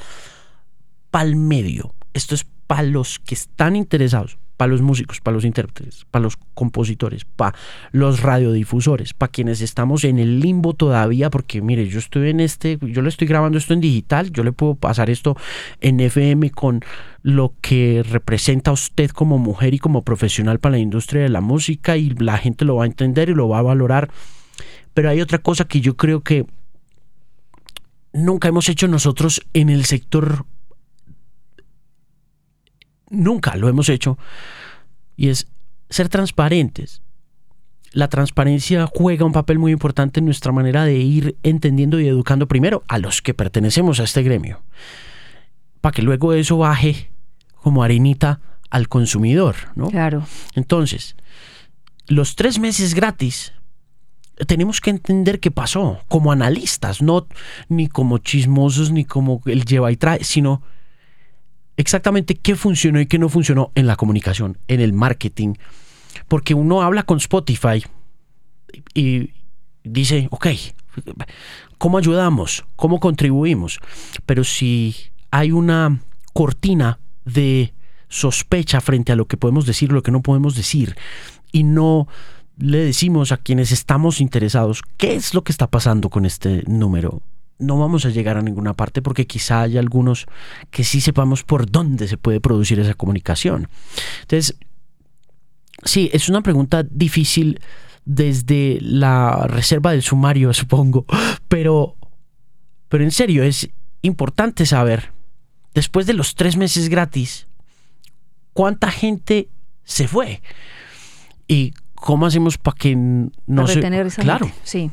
para el medio. Esto es para los que están interesados para los músicos, para los intérpretes, para los compositores, para los radiodifusores, para quienes estamos en el limbo todavía, porque mire, yo estoy en este, yo le estoy grabando esto en digital, yo le puedo pasar esto en FM con lo que representa a usted como mujer y como profesional para la industria de la música y la gente lo va a entender y lo va a valorar. Pero hay otra cosa que yo creo que nunca hemos hecho nosotros en el sector nunca lo hemos hecho, y es ser transparentes. La transparencia juega un papel muy importante en nuestra manera de ir entendiendo y educando primero a los que pertenecemos a este gremio, para que luego eso baje como arenita al consumidor, ¿no? Claro. Entonces, los tres meses gratis tenemos que entender qué pasó como analistas, no ni como chismosos ni como el lleva y trae, sino exactamente qué funcionó y qué no funcionó en la comunicación, en el marketing. Porque uno habla con Spotify y dice, ok, ¿cómo ayudamos? ¿Cómo contribuimos? Pero si hay una cortina de sospecha frente a lo que podemos decir, lo que no podemos decir, y no le decimos a quienes estamos interesados qué es lo que está pasando con este número, no vamos a llegar a ninguna parte porque quizá haya algunos que sí sepamos por dónde se puede producir esa comunicación. Entonces, sí, es una pregunta difícil desde la reserva del sumario, *laughs* supongo, pero, pero en serio, es importante saber, después de los tres meses gratis, cuánta gente se fue y cómo hacemos para que no se... claro. Sí.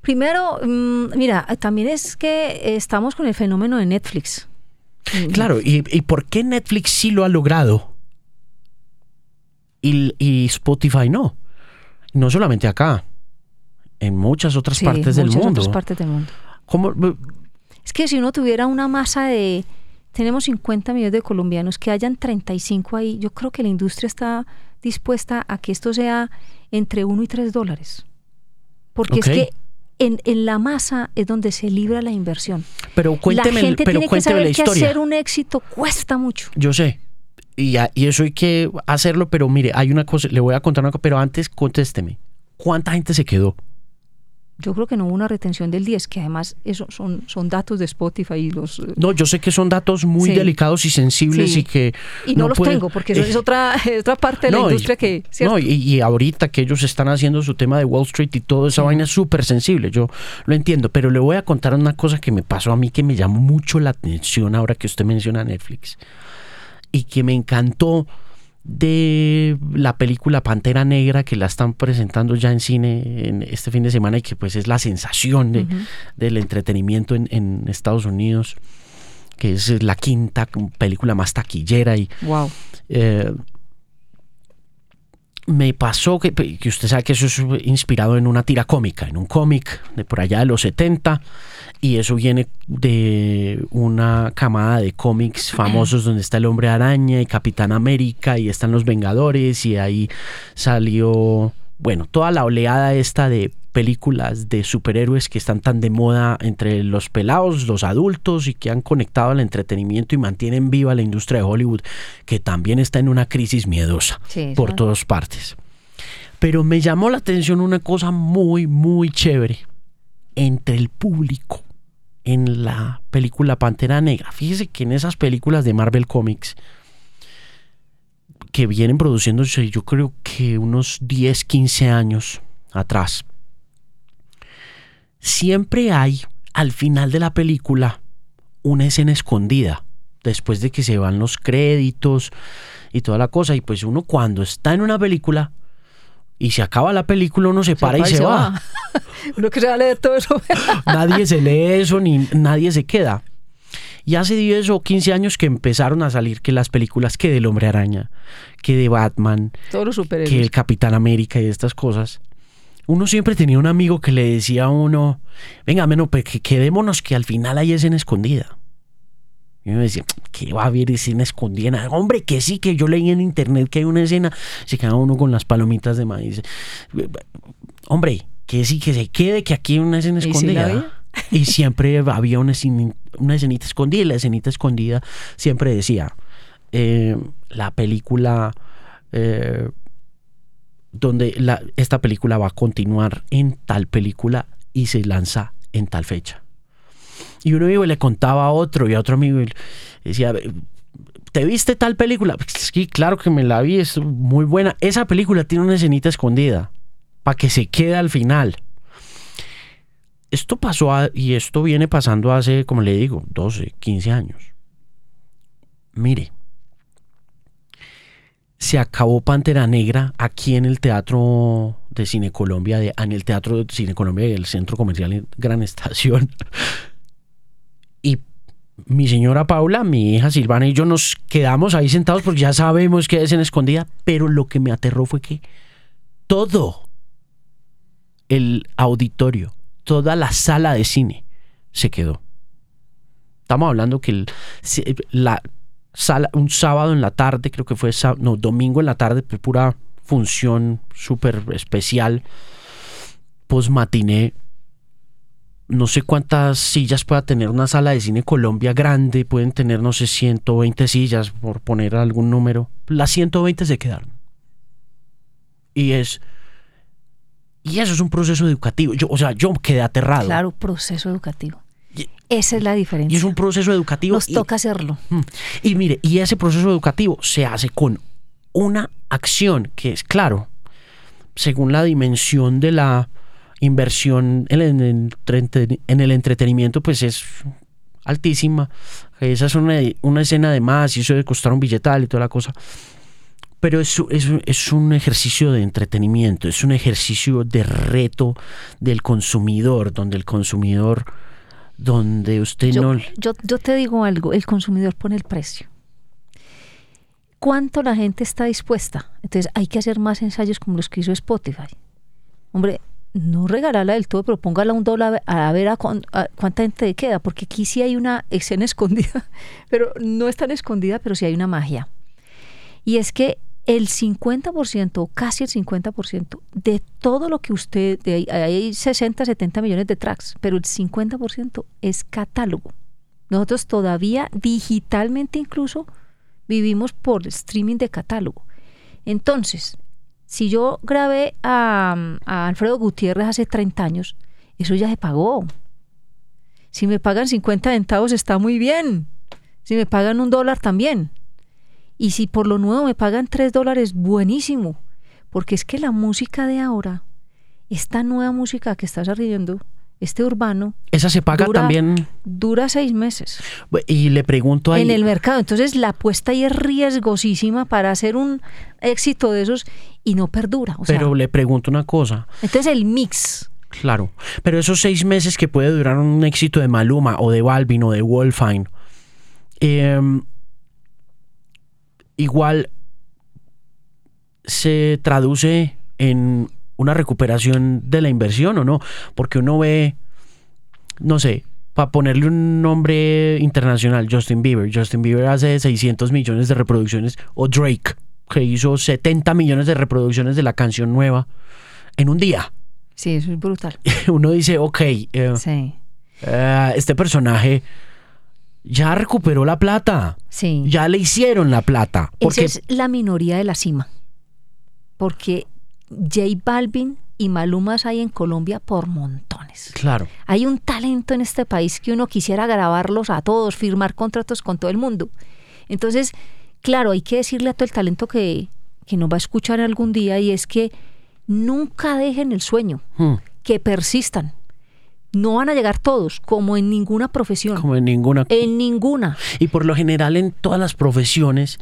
Primero, mm, mira, también es que estamos con el fenómeno de Netflix. Mm. Claro, ¿y, por qué Netflix sí lo ha logrado? Y, Spotify no. No solamente acá, en muchas otras partes del mundo. Otras partes del mundo. Es que si uno tuviera una masa de. Tenemos 50 millones de colombianos, que hayan 35 ahí, yo creo que la industria está dispuesta a que esto sea entre 1 y 3 dólares. Porque es que en, en, la masa es donde se libra la inversión. Pero cuénteme, la gente pero tiene que saber que hacer un éxito cuesta mucho. Yo sé. Y, y, eso hay que hacerlo, pero mire, hay una cosa, le voy a contar una cosa, pero antes contésteme. ¿Cuánta gente se quedó? Yo creo que no hubo una retención del 10, que además eso son, son datos de Spotify y los... Eh, no, yo sé que son datos muy delicados y sensibles y que... Y no, los tengo, porque eso *laughs* es otra, *laughs* otra parte de la industria que... No, y, ahorita que ellos están haciendo su tema de Wall Street y toda esa vaina es súper sensible, yo lo entiendo, pero le voy a contar una cosa que me pasó a mí que me llamó mucho la atención ahora que usted menciona Netflix y que me encantó de la película Pantera Negra que la están presentando ya en cine en este fin de semana y que pues es la sensación de, del entretenimiento en, Estados Unidos que es la quinta película más taquillera y wow. Eh, me pasó que, que usted sabe que eso es inspirado en una tira cómica, en un cómic de por allá de los 70 y eso viene de una camada de cómics *clears throat* famosos donde está el hombre araña y Capitán América y están los Vengadores y ahí salió, bueno, toda la oleada esta de películas de superhéroes que están tan de moda entre los pelados, los adultos y que han conectado al entretenimiento y mantienen viva la industria de Hollywood, que también está en una crisis miedosa por todas partes. Pero me llamó la atención una cosa muy, muy chévere entre el público en la película Pantera Negra. Fíjese que en esas películas de Marvel Comics que vienen produciéndose yo creo que unos 10, 15 años atrás, siempre hay al final de la película una escena escondida, después de que se van los créditos y toda la cosa. Y pues uno cuando está en una película y se acaba la película, uno se, para y se, va. *laughs* uno que se va a leer todo eso. *laughs* nadie se lee eso ni nadie se queda. Y hace 10 o 15 años que empezaron a salir que las películas que del Hombre Araña, que de Batman, que el Capitán América y estas cosas. Uno siempre tenía un amigo que le decía a uno, venga, menos, pues que quedémonos que al final hay escena escondida. Y uno decía, ¿qué va a haber escena escondida? Hombre, que sí, que yo leí en internet que hay una escena. Se queda uno con las palomitas de maíz. Hombre, que sí, que se quede, que aquí hay una escena escondida. Y siempre había una, una escenita escondida. Y la escenita escondida siempre decía, eh, la película... Eh, donde la, esta película va a continuar en tal película y se lanza en tal fecha. Y un amigo le contaba a otro y a otro amigo decía, ¿te viste tal película? Sí, claro que me la vi, es muy buena. Esa película tiene una escenita escondida para que se quede al final esto pasó y esto viene pasando hace, como le digo, 12, 15 años. Mire, se acabó Pantera Negra aquí en el Teatro de Cine Colombia, en el Teatro de Cine Colombia del Centro Comercial Gran Estación. *laughs* Y mi señora Paula, mi hija Silvana y yo nos quedamos ahí sentados porque ya sabemos que es en escondida, pero lo que me aterró fue que todo el auditorio toda la sala de cine se quedó. Estamos hablando que la un sábado en la tarde, creo que fue no, domingo en la tarde, pura función súper especial, post matiné. No sé cuántas sillas pueda tener una sala de cine Colombia grande, pueden tener, no sé, 120 sillas, por poner algún número. Las 120 se quedaron. Y es y eso es un proceso educativo. Yo, o sea, yo quedé aterrado. Claro, proceso educativo. Esa es la diferencia. Y es un proceso educativo. Nos toca hacerlo. Mm. Y mire, y ese proceso educativo se hace con una acción que es, claro, según la dimensión de la inversión en el, en el entretenimiento, pues es altísima. Esa es una, una escena de más y eso de costar un billetal y toda la cosa pero es, es, es, un ejercicio de entretenimiento, es un ejercicio de reto del consumidor, donde el consumidor, donde usted no... Yo, yo te digo algo, el consumidor pone el precio. ¿Cuánto la gente está dispuesta? Entonces hay que hacer más ensayos como los que hizo Spotify. Hombre, no regalarla del todo, pero póngala un dólar a ver a, cuánta gente queda, porque aquí sí hay una escena *laughs* escondida, pero no es tan escondida, pero sí hay una magia. Y es que el 50%, casi el 50% de todo lo que usted, hay 60, 70 millones de tracks, pero el 50% es catálogo. Nosotros todavía digitalmente incluso vivimos por streaming de catálogo. Entonces, si yo grabé a, a Alfredo Gutiérrez hace 30 años, eso ya se pagó. Si me pagan 50 centavos está muy bien. Si me pagan un dólar también. Y si por lo nuevo me pagan 3 dólares, buenísimo. Porque es que la música de ahora, esta nueva música que estás arriendo, este urbano. Esa se paga también. Dura seis meses. Y le pregunto ahí. En el mercado. Entonces la apuesta ahí es riesgosísima para hacer un éxito de esos y no perdura. pero le pregunto una cosa. Entonces el mix. Claro. Pero esos seis meses que puede durar un éxito de Maluma o de Balvin o de Wolfine. Eh, igual se traduce en una recuperación de la inversión o no, porque uno ve, no sé, para ponerle un nombre internacional, Justin Bieber. Justin Bieber hace 600 millones de reproducciones, o Drake, que hizo 70 millones de reproducciones de la canción nueva en un día. Sí, eso es brutal. *laughs* Uno dice, ok, eh, sí. Eh, este personaje ya recuperó la plata. Sí. Ya le hicieron la plata. Porque... Esa es la minoría de la cima. Porque J Balvin y Malumas hay en Colombia por montones. Claro. Hay un talento en este país que uno quisiera grabarlos a todos, firmar contratos con todo el mundo. Entonces, claro, hay que decirle a todo el talento que, que nos va a escuchar algún día y es que nunca dejen el sueño, hmm. que persistan no van a llegar todos, como en ninguna profesión. Como en ninguna. En ninguna. Y por lo general en todas las profesiones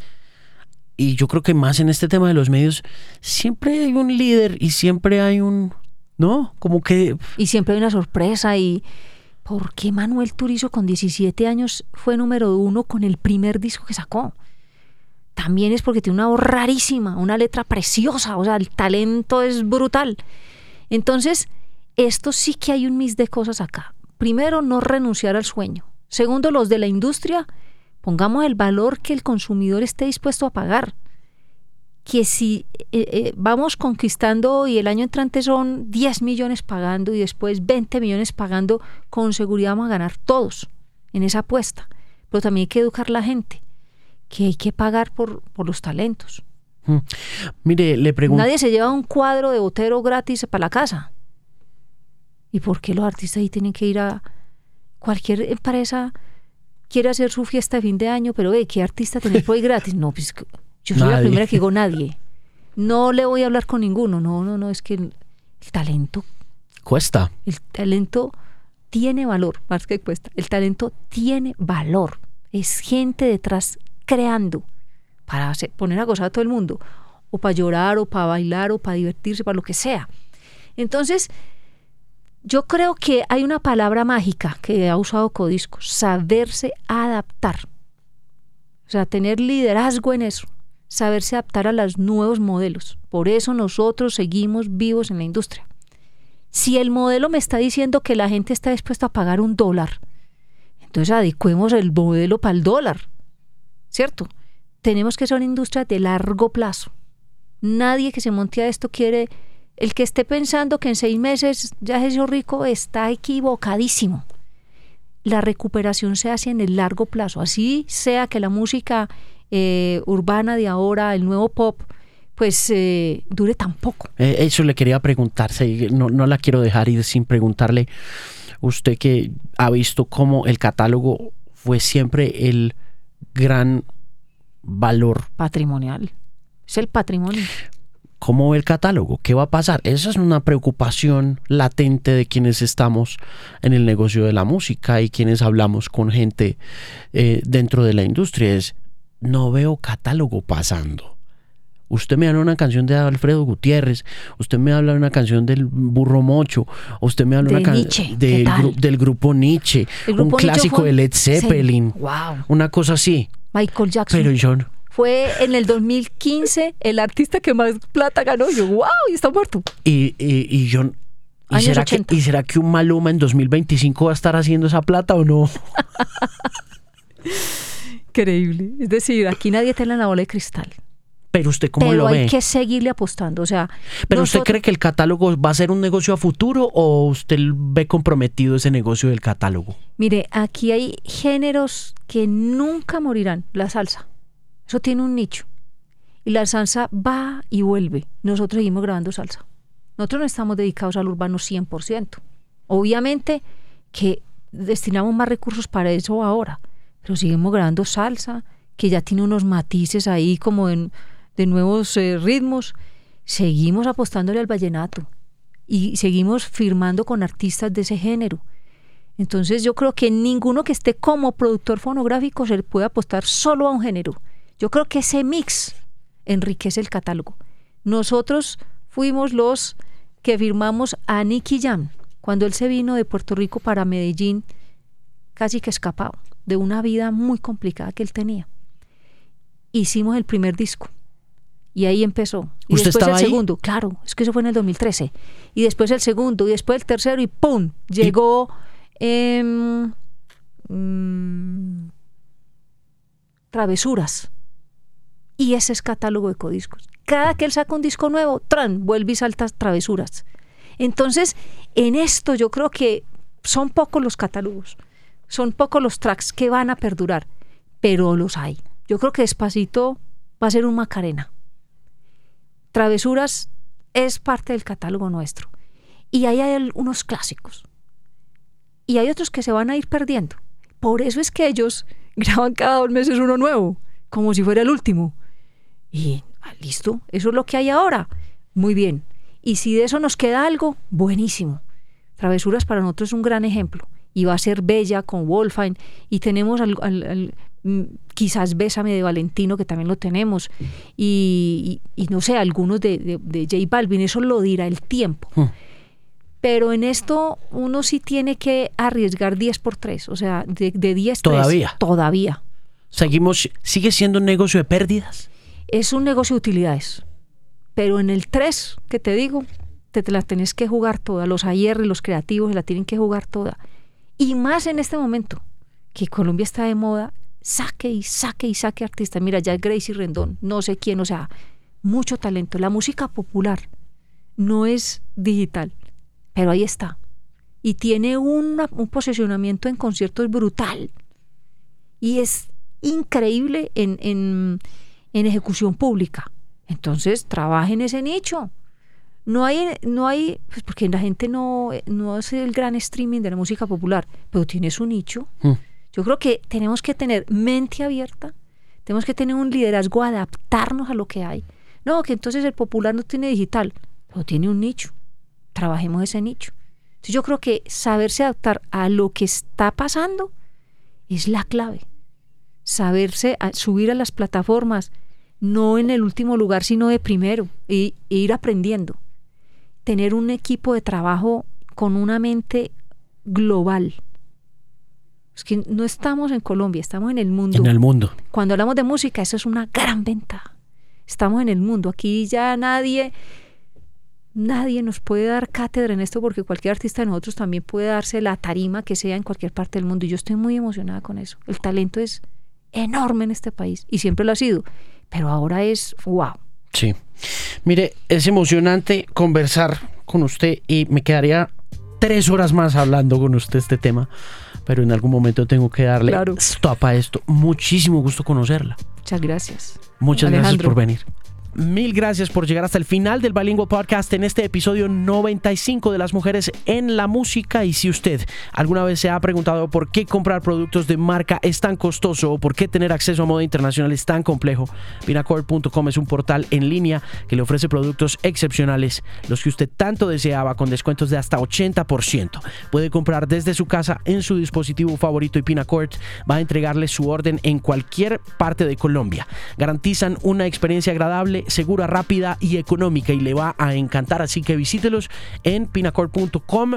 y yo creo que más en este tema de los medios, siempre hay un líder y siempre hay un, ¿no? Como que... Y siempre hay una sorpresa y... ¿Por qué Manuel Turizo con 17 años fue número uno con el primer disco que sacó? También es porque tiene una voz rarísima, una letra preciosa, o sea, el talento es brutal. Entonces, esto sí que hay un mis de cosas acá. Primero, no renunciar al sueño. Segundo, los de la industria, pongamos el valor que el consumidor esté dispuesto a pagar que si eh, eh, vamos conquistando y el año entrante son 10 millones pagando y después 20 millones pagando, con seguridad vamos a ganar todos en esa apuesta. Pero también hay que educar a la gente, que hay que pagar por, por los talentos. Mm. Mire, le pregunto... Nadie se lleva un cuadro de botero gratis para la casa. ¿Y por qué los artistas ahí tienen que ir a cualquier empresa? Quiere hacer su fiesta de fin de año, pero ¿qué artista tiene por ahí *laughs* gratis? No, pues yo soy la primera que digo nadie. *laughs* No le voy a hablar con ninguno. No, no, no, es que el, talento cuesta. El talento tiene valor, más que cuesta. El talento tiene valor. Es gente detrás creando para poner a gozar a todo el mundo, o para llorar, o para bailar, o para divertirse, para lo que sea. Entonces, yo creo que hay una palabra mágica que ha usado Codisco, saberse adaptar. O sea, tener liderazgo en eso saberse adaptar a los nuevos modelos. Por eso nosotros seguimos vivos en la industria. Si el modelo me está diciendo que la gente está dispuesta a pagar un dólar, entonces adecuemos el modelo para el dólar, ¿cierto? Tenemos que ser una industria de largo plazo. Nadie que se monte a esto quiere, el que esté pensando que en seis meses ya es yo rico está equivocadísimo. La recuperación se hace en el largo plazo, así sea que la música eh, urbana de ahora, el nuevo pop, pues eh, dure tan poco. Eh, eso le quería preguntar, no, no la quiero dejar ir sin preguntarle, usted que ha visto cómo el catálogo fue siempre el gran valor patrimonial. Es el patrimonio. ¿Cómo ve el catálogo? ¿Qué va a pasar? Esa es una preocupación latente de quienes estamos en el negocio de la música y quienes hablamos con gente dentro de la industria. Es no veo catálogo pasando. Usted me habla una canción de Alfredo Gutiérrez, usted me habla una canción del Burro Mocho, usted me habla una canción del grupo Nietzsche, un clásico de Led Zeppelin, una cosa así. Michael Jackson. Pero yo fue en el 2015 el artista que más plata ganó. Yo, wow, y está muerto. Y, y, y yo, ¿y será, que, ¿Y será que un Maluma en 2025 va a estar haciendo esa plata o no? *laughs* Increíble. Es decir, aquí nadie tiene la bola de cristal. Pero usted cómo lo ve? hay que seguirle apostando, o sea. Pero usted cree que el catálogo va a ser un negocio a futuro o usted ve comprometido ese negocio del catálogo? Mire, aquí hay géneros que nunca morirán. La salsa, eso tiene un nicho y la salsa va y vuelve. Nosotros seguimos grabando salsa. Nosotros no estamos dedicados al urbano 100%. Obviamente que destinamos más recursos para eso ahora pero seguimos grabando salsa, que ya tiene unos matices ahí como de nuevos eh, ritmos. Seguimos apostándole al vallenato y seguimos firmando con artistas de ese género. Entonces yo creo que ninguno que esté como productor fonográfico se puede apostar solo a un género. Yo creo que ese mix enriquece el catálogo. Nosotros fuimos los que firmamos a Nicky Jam cuando él se vino de Puerto Rico para Medellín, casi que escapado de una vida muy complicada que él tenía. Hicimos el primer disco y ahí empezó. Y después el segundo, claro, es que eso fue en el 2013. Y después el segundo y después el tercero y ¡pum! Llegó em, mm, Travesuras. Y ese es catálogo de codiscos. Cada que él saca un disco nuevo, tran, vuelve y salta travesuras. Entonces, en esto yo creo que son pocos los catálogos. Son pocos los tracks que van a perdurar, pero los hay. Yo creo que despacito va a ser un Macarena. Travesuras es parte del catálogo nuestro. Y ahí hay unos clásicos. Y hay otros que se van a ir perdiendo. Por eso es que ellos *laughs* graban cada dos meses uno nuevo, como si fuera el último. Y ah, listo, eso es lo que hay ahora. Muy bien. Y si de eso nos queda algo, buenísimo. Travesuras para nosotros es un gran ejemplo y va a ser Bella con Wolfine y tenemos al, mm, quizás Bésame de Valentino, que también lo tenemos, y, no sé, algunos de, de, J Balvin, eso lo dirá el tiempo. Hmm. Pero en esto uno sí tiene que arriesgar 10 por 3, o sea, de, de 10 Todavía. todavía. Seguimos, ¿sigue siendo un negocio de pérdidas? Es un negocio de utilidades. Pero en el 3, que te digo, te, la tenés que jugar toda. Los ayer los creativos la tienen que jugar toda. Y más en este momento, que Colombia está de moda, saque y saque y saque artistas. Mira, ya Gracie Rendón, no sé quién, o sea, mucho talento. La música popular no es digital, pero ahí está. Y tiene un posicionamiento en conciertos brutal. Y es increíble en, en ejecución pública. Entonces, trabaje en ese nicho. No hay, no hay, pues porque la gente no, no hace el gran streaming de la música popular, pero tiene su nicho. Mm. Yo creo que tenemos que tener mente abierta, tenemos que tener un liderazgo, adaptarnos a lo que hay. No, que entonces el popular no tiene digital, pero tiene un nicho. Trabajemos ese nicho. Entonces yo creo que saberse adaptar a lo que está pasando es la clave. Saberse subir a las plataformas, no en el último lugar, sino de primero, e ir aprendiendo tener un equipo de trabajo con una mente global. Es que no estamos en Colombia, estamos en el mundo. En el mundo. Cuando hablamos de música, eso es una gran ventaja. Estamos en el mundo. Aquí ya nadie, nadie nos puede dar cátedra en esto porque cualquier artista de nosotros también puede darse la tarima que sea en cualquier parte del mundo. Y yo estoy muy emocionada con eso. El talento es enorme en este país y siempre lo ha sido. Pero ahora es wow. Sí. Mire, es emocionante conversar con usted y me quedaría tres horas más hablando con usted este tema, pero en algún momento tengo que darle stop a esto. Muchísimo gusto conocerla. Muchas gracias. Muchas gracias por venir. Mil gracias por llegar hasta el final del Bilingual Podcast en este episodio 95 de las mujeres en la música. Y si usted alguna vez se ha preguntado por qué comprar productos de marca es tan costoso o por qué tener acceso a moda internacional es tan complejo, Pinacord.com es un portal en línea que le ofrece productos excepcionales, los que usted tanto deseaba con descuentos de hasta 80%. Puede comprar desde su casa en su dispositivo favorito y Pinacord va a entregarle su orden en cualquier parte de Colombia. Garantizan una experiencia agradable segura, rápida y económica y le va a encantar. Así que visítelos en pinacord.com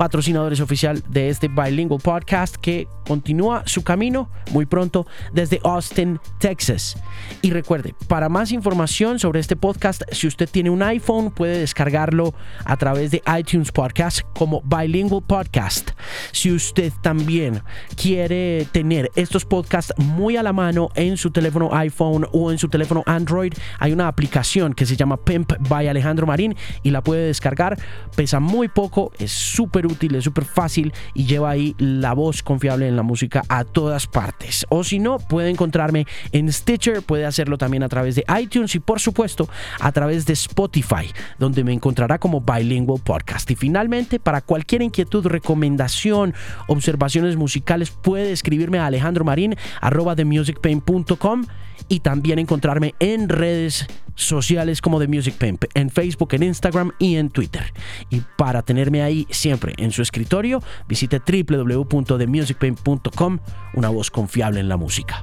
patrocinadores oficial de este Bilingual Podcast que continúa su camino muy pronto desde Austin, Texas. Y recuerde, para más información sobre este podcast, si usted tiene un iPhone, puede descargarlo a través de iTunes Podcast como Bilingual Podcast. Si usted también quiere tener estos podcasts muy a la mano en su teléfono iPhone o en su teléfono Android, hay una aplicación que se llama Pimp by Alejandro Marín y la puede descargar. Pesa muy poco, es súper útil, es súper fácil y lleva ahí la voz confiable en la música a todas partes. O si no, puede encontrarme en Stitcher, puede hacerlo también a través de iTunes y por supuesto a través de Spotify, donde me encontrará como Bilingual Podcast. Y finalmente, para cualquier inquietud, recomendación, observaciones musicales, puede escribirme a Alejandro Marín, arroba themusicpain.com y también encontrarme en redes sociales como The Music Pimp, en Facebook, en Instagram y en Twitter. Y para tenerme ahí siempre en su escritorio, visite www.themusicpimp.com, una voz confiable en la música.